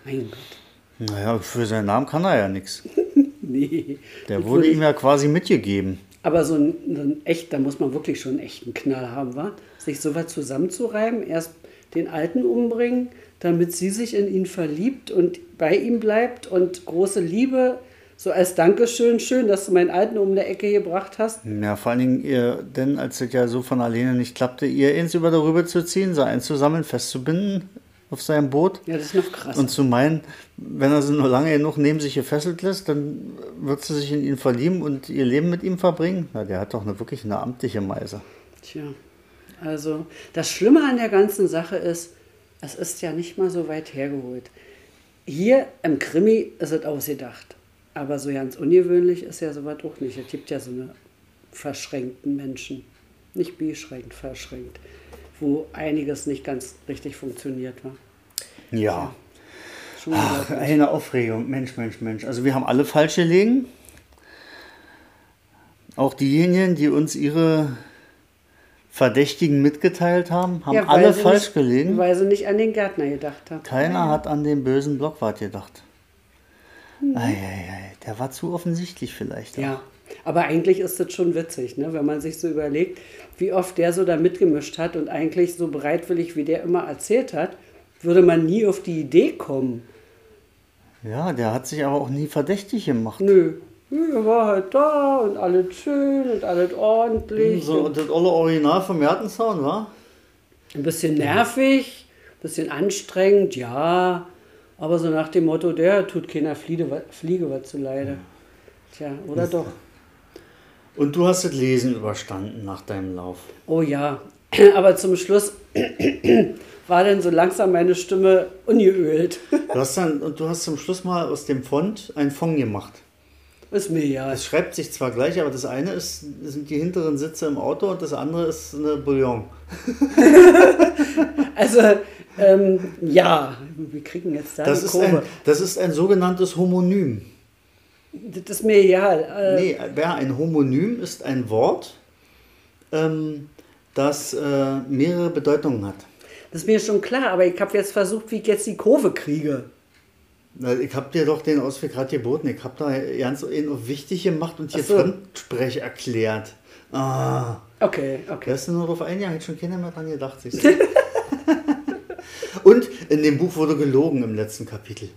Mein Gott. Naja, für seinen Namen kann er ja nichts. <laughs> nee. Der wurde ihm ja quasi mitgegeben. Aber so ein, so ein echt, da muss man wirklich schon einen echten Knall haben, wa? Sich so was zusammenzureiben, erst den Alten umbringen, damit sie sich in ihn verliebt und bei ihm bleibt und große Liebe, so als Dankeschön, schön, dass du meinen Alten um der Ecke gebracht hast. Ja, vor allen Dingen ihr, denn als es ja so von alleine nicht klappte, ihr eins über darüber zu ziehen, sie einzusammeln, festzubinden auf seinem Boot. Ja, das ist noch krass. Und zu meinen, wenn er sie nur lange genug neben sich gefesselt lässt, dann wird sie sich in ihn verlieben und ihr Leben mit ihm verbringen. Na, der hat doch eine, wirklich eine amtliche Meise. Tja, also das Schlimme an der ganzen Sache ist, es ist ja nicht mal so weit hergeholt. Hier im Krimi ist es ausgedacht. Aber so ganz ungewöhnlich ist ja sowas auch nicht. Es gibt ja so eine verschränkten Menschen. Nicht beschränkt, verschränkt. Wo einiges nicht ganz richtig funktioniert war. Ja. ja Ach, eine Aufregung. Mensch, Mensch, Mensch. Also wir haben alle falsch gelegen. Auch diejenigen, die uns ihre Verdächtigen mitgeteilt haben, haben ja, alle falsch nicht, gelegen. Weil sie nicht an den Gärtner gedacht haben. Keiner ja. hat an den bösen Blockwart gedacht. Mhm. Ei, ei, ei. Der war zu offensichtlich vielleicht. Auch. Ja, aber eigentlich ist das schon witzig, ne? wenn man sich so überlegt, wie oft der so da mitgemischt hat und eigentlich so bereitwillig, wie der immer erzählt hat, würde man nie auf die Idee kommen. Ja, der hat sich aber auch nie verdächtig gemacht. Nö, er war halt da und alles schön und alles ordentlich. So, und das alle Original vom Mertenzaun, wa? Ein bisschen nervig, ein bisschen anstrengend, ja. Aber so nach dem Motto, der tut keiner Fliege, Fliege was zu leide. Tja, oder doch? Und du hast das Lesen überstanden nach deinem Lauf. Oh ja, <clears throat> aber zum Schluss <clears throat> war dann so langsam meine Stimme ungeölt. <laughs> Du hast dann, und du hast zum Schluss mal aus dem Fond einen Fond gemacht. Ist mir ja. Es schreibt sich zwar gleich, aber das eine ist, sind die hinteren Sitze im Auto und das andere ist eine Bouillon. <laughs> also, ähm, ja, wir kriegen jetzt da das ist Ein, das ist ein sogenanntes Homonym. Das ist mir ja. Äh nee, ein Homonym ist ein Wort, ähm, das äh, mehrere Bedeutungen hat. Das ist mir schon klar, aber ich habe jetzt versucht, wie ich jetzt die Kurve kriege. Ich habe dir doch den Ausweg gerade geboten. Ich habe da ganz wichtig gemacht und hier so. Fremdsprech erklärt. Ah. Okay, okay. Da ist nur drauf ein Jahr, hätte schon keiner mehr dran gedacht. Siehst du? <laughs> und in dem Buch wurde gelogen im letzten Kapitel.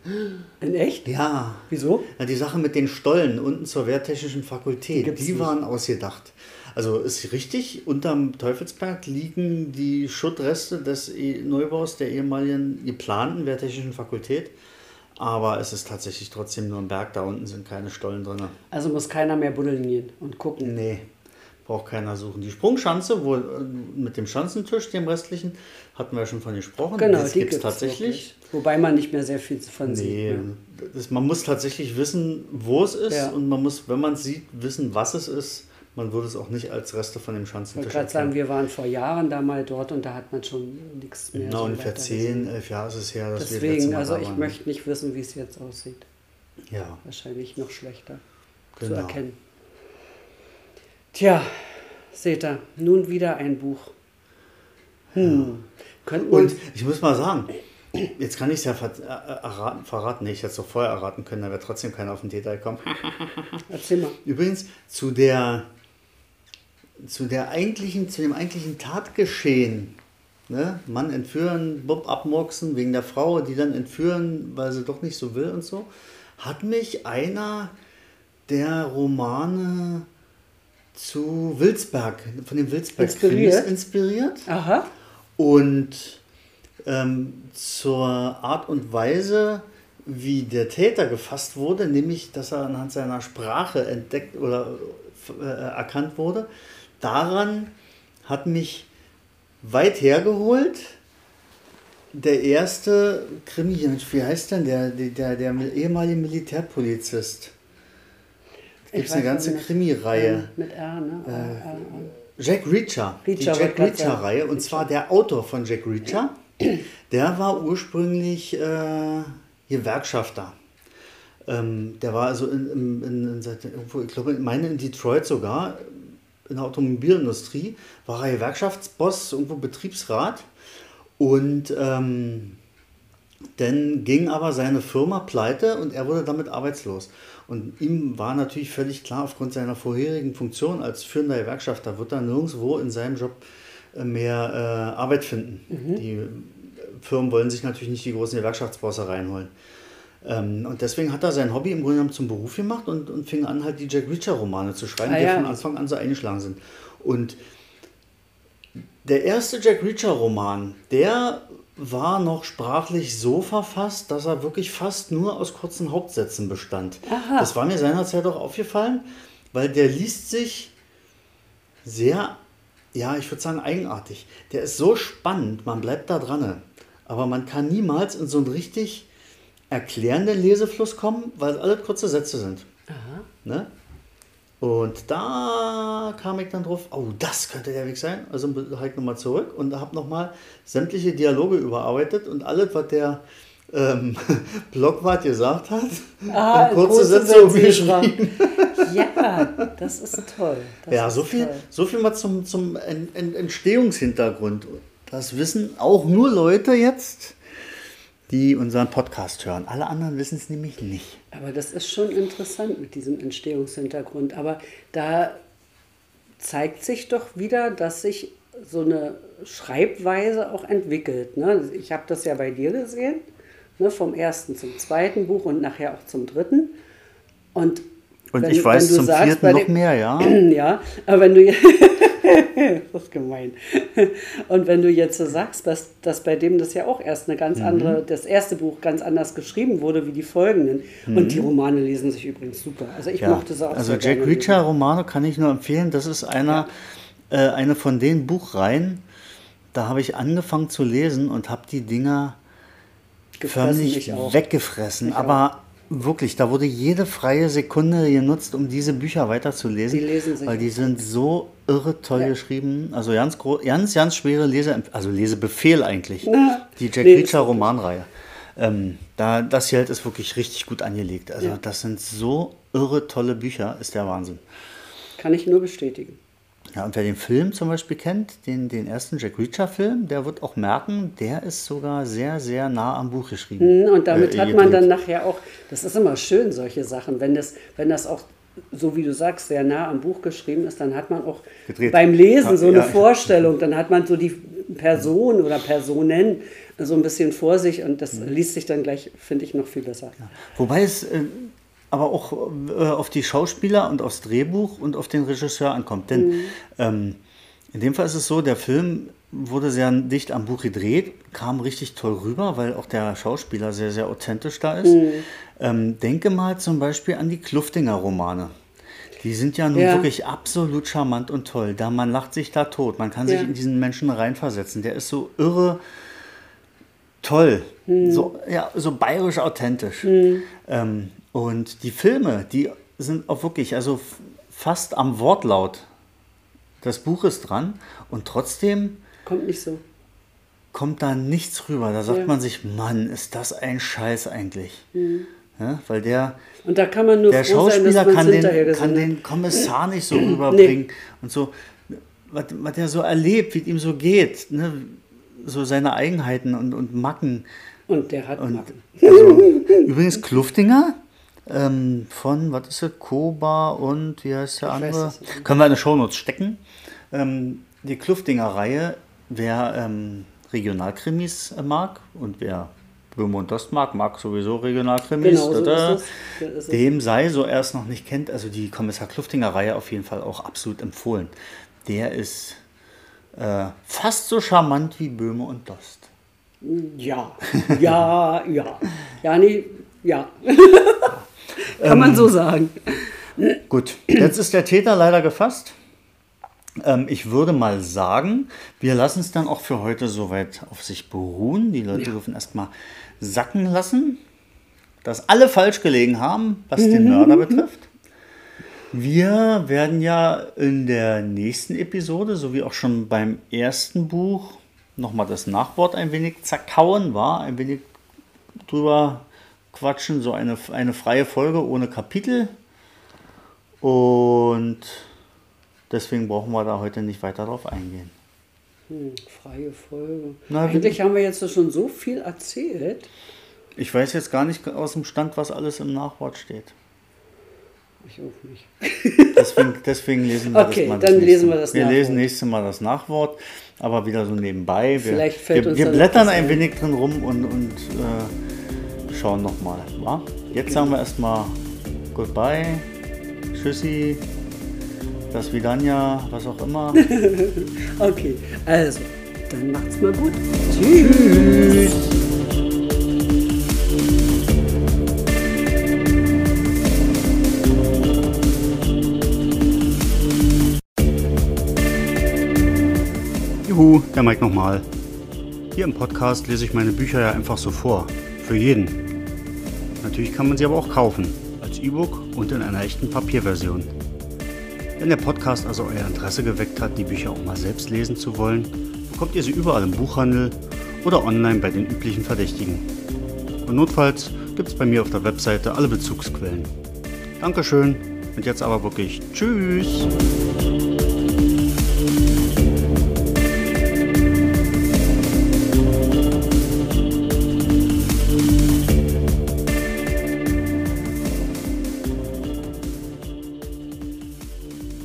In echt? Ja. Wieso? Ja, die Sache mit den Stollen unten zur Wehrtechnischen Fakultät, die, die waren ausgedacht. Also ist richtig, unterm Teufelsberg liegen die Schuttreste des e- Neubaus der ehemaligen geplanten Wehrtechnischen Fakultät. Aber es ist tatsächlich trotzdem nur ein Berg, da unten sind keine Stollen drin. Also muss keiner mehr buddeln gehen und gucken. Nee, braucht keiner suchen. Die Sprungschanze, wo, mit dem Schanzentisch, dem restlichen, hatten wir ja schon von gesprochen. Genau, das gibt es tatsächlich. Wobei man nicht mehr sehr viel von nee, sieht. Ne? Das, man muss tatsächlich wissen, wo es ist ja. und man muss, wenn man es sieht, wissen, was es ist man würde es auch nicht als Reste von dem Schanzentisch Ich gerade sagen, wir waren vor Jahren da mal dort und da hat man schon nichts mehr. Genau, so ungefähr zehn, elf Jahre ist es her, dass Deswegen, wir also ich möchte nicht wissen, wie es jetzt aussieht. Ja. Wahrscheinlich noch schlechter genau. zu erkennen. Tja, seht ihr, nun wieder ein Buch. Hm. Ja. Und ich muss mal sagen, Jetzt kann ich es ja ver äh, erraten, verraten. Nee, ich hätte es doch vorher erraten können, da wäre trotzdem keiner auf den Detail kommen. <laughs> Erzähl mal. Übrigens, zu der zu, der eigentlichen, zu dem eigentlichen Tatgeschehen Ne? Mann entführen, Bob abmurksen wegen der Frau, die dann entführen, weil sie doch nicht so will und so, hat mich einer der Romane zu Wilsberg, von dem Wilsberg inspiriert. inspiriert. Aha. Und ähm, zur Art und Weise, wie der Täter gefasst wurde, nämlich dass er anhand seiner Sprache entdeckt oder äh, erkannt wurde, daran hat mich weit hergeholt. Der erste Krimi, wie heißt denn der, der, der ehemalige Militärpolizist? Gibt es eine ganze Krimi-Reihe. Mit R, ne? Äh, Jack Reacher. Reacher die Jack Reacher-Reihe. Und zwar der Autor von Jack Reacher, der war ursprünglich äh, Gewerkschafter. Ähm, der war also in, in, in, in, ich glaube, meine in Detroit sogar, in der Automobilindustrie, war er Gewerkschaftsboss, irgendwo Betriebsrat. Und ähm, dann ging aber seine Firma pleite und er wurde damit arbeitslos. Und ihm war natürlich völlig klar, aufgrund seiner vorherigen Funktion als führender Gewerkschafter wird er nirgendwo in seinem Job äh, mehr äh, Arbeit finden. Mhm. Die Firmen wollen sich natürlich nicht die großen Gewerkschaftsbosse reinholen. Ähm, und deswegen hat er sein Hobby im Grunde genommen zum Beruf gemacht und, und fing an, halt die Jack Reacher-Romane zu schreiben, ah, die ja. von Anfang an so eingeschlagen sind. Und der erste Jack Reacher-Roman, der war noch sprachlich so verfasst, dass er wirklich fast nur aus kurzen Hauptsätzen bestand. Aha. Das war mir seinerzeit auch aufgefallen, weil der liest sich sehr, ja, ich würde sagen eigenartig. Der ist so spannend, man bleibt da dran. Aber man kann niemals in so einen richtig erklärenden Lesefluss kommen, weil alles kurze Sätze sind. Aha. Ne? Und da kam ich dann drauf, oh, das könnte der Weg sein. Also halt nochmal zurück und habe nochmal sämtliche Dialoge überarbeitet und alles, was der ähm, <laughs> Blockwart gesagt hat, ah, in kurze, kurze Sätze umgeschrieben. Ja, das ist toll. Das ja, so, viel, toll. so viel mal zum, zum Entstehungshintergrund. Das wissen auch nur Leute jetzt, die unseren Podcast hören. Alle anderen wissen es nämlich nicht. Aber das ist schon interessant mit diesem Entstehungshintergrund. Aber da zeigt sich doch wieder, dass sich so eine Schreibweise auch entwickelt. Ne? Ich habe das ja bei dir gesehen, ne? vom ersten zum zweiten Buch und nachher auch zum dritten. Und, und wenn, ich weiß zum sagst, vierten noch mehr, ja. <clears throat> ja, aber wenn du <laughs> das ist gemein. Und wenn du jetzt so sagst, dass, dass bei dem das ja auch erst eine ganz mhm. andere, das erste Buch ganz anders geschrieben wurde wie die folgenden. Mhm. Und die Romane lesen sich übrigens super. Also ich ja. mochte es auch Also Jack Reacher Romane kann ich nur empfehlen. Das ist einer, ja. äh, eine von den Buchreihen, da habe ich angefangen zu lesen und habe die Dinger förmlich weggefressen. Ich aber Wirklich, da wurde jede freie Sekunde genutzt, um diese Bücher weiterzulesen. Die lesen sich. Weil die sind so irre toll ja. geschrieben. Also ganz, ganz, ganz schwere Lese, also Lesebefehl eigentlich. Na, die Jack nee, Reacher Romanreihe. Ähm, da, das hier halt ist wirklich richtig gut angelegt. Also ja. das sind so irre tolle Bücher, ist der Wahnsinn. Kann ich nur bestätigen. Ja, und wer den Film zum Beispiel kennt, den, den ersten Jack Reacher-Film, der wird auch merken, der ist sogar sehr, sehr nah am Buch geschrieben. Hm, und damit äh, hat man dann nachher auch, das ist immer schön, solche Sachen, wenn das, wenn das auch so wie du sagst, sehr nah am Buch geschrieben ist, dann hat man auch Gedreht. beim Lesen so eine ja, Vorstellung, dann hat man so die Person oder Personen so ein bisschen vor sich und das mhm. liest sich dann gleich, finde ich, noch viel besser. Ja. Wobei es äh, aber auch äh, auf die Schauspieler und aufs Drehbuch und auf den Regisseur ankommt. Denn mhm. ähm, in dem Fall ist es so, der Film wurde sehr dicht am Buch gedreht, kam richtig toll rüber, weil auch der Schauspieler sehr, sehr authentisch da ist. Mhm. Ähm, denke mal zum Beispiel an die Kluftinger-Romane. Die sind ja nun ja. wirklich absolut charmant und toll. Da man lacht sich da tot. Man kann ja. sich in diesen Menschen reinversetzen. Der ist so irre toll. Mhm. So, ja, so bayerisch authentisch. Mhm. Ähm, und die Filme, die sind auch wirklich, also fast am Wortlaut des Buches dran und trotzdem. Kommt nicht so. Kommt da nichts rüber. Da sagt ja. man sich, Mann, ist das ein Scheiß eigentlich. Mhm. Ja, weil der, und da kann man nur der Schauspieler sein, kann, den, kann den Kommissar nicht so rüberbringen. Nee. Und so, was, was er so erlebt, wie es ihm so geht. Ne? So seine Eigenheiten und, und Macken. Und der hat und, Macken. Also, übrigens, Kluftinger, ähm, von, was ist das, Koba und wie heißt der ich andere? Können wir in die Shownotes stecken. Ähm, die Kluftinger-Reihe, wer ähm, Regionalkrimis mag und wer Böhme und Dost mag, mag sowieso Regionalkrimis. Genau, so ist es. Dem sei, so er es noch nicht kennt, also die Kommissar Kluftinger-Reihe auf jeden Fall auch absolut empfohlen. Der ist äh, fast so charmant wie Böhme und Dost. Ja, ja, ja. Ja, nee, ja. <laughs> Kann man so sagen. Gut, jetzt ist der Täter leider gefasst. Ähm, ich würde mal sagen, wir lassen es dann auch für heute soweit auf sich beruhen. Die Leute ja. dürfen erstmal sacken lassen, dass alle falsch gelegen haben, was den Mörder betrifft. Wir werden ja in der nächsten Episode, so wie auch schon beim ersten Buch, nochmal das Nachwort ein wenig zerkauen, war ein wenig drüber quatschen, so eine, eine freie Folge ohne Kapitel. Und deswegen brauchen wir da heute nicht weiter drauf eingehen. Hm, freie Folge. Na, Eigentlich haben wir jetzt schon so viel erzählt. Ich weiß jetzt gar nicht aus dem Stand, was alles im Nachwort steht. Ich auch nicht. deswegen, <laughs> deswegen lesen wir okay, das mal. dann lesen wir das Wir Nachwort. lesen nächstes Mal das Nachwort, aber wieder so nebenbei. Wir, Vielleicht fällt wir, uns wir blättern ein wenig drin rum und, und äh, schauen nochmal. Jetzt genau. sagen wir erstmal Goodbye, Tschüssi, das Vidania, was auch immer. <laughs> okay, also, dann macht's mal gut. Tschüss. Juhu, der Mike nochmal. Hier im Podcast lese ich meine Bücher ja einfach so vor. Für jeden. Natürlich kann man sie aber auch kaufen. Als E-Book und in einer echten Papierversion. Wenn der Podcast also euer Interesse geweckt hat, die Bücher auch mal selbst lesen zu wollen, bekommt ihr sie überall im Buchhandel oder online bei den üblichen Verdächtigen. Und notfalls gibt es bei mir auf der Webseite alle Bezugsquellen. Dankeschön und jetzt aber wirklich Tschüss!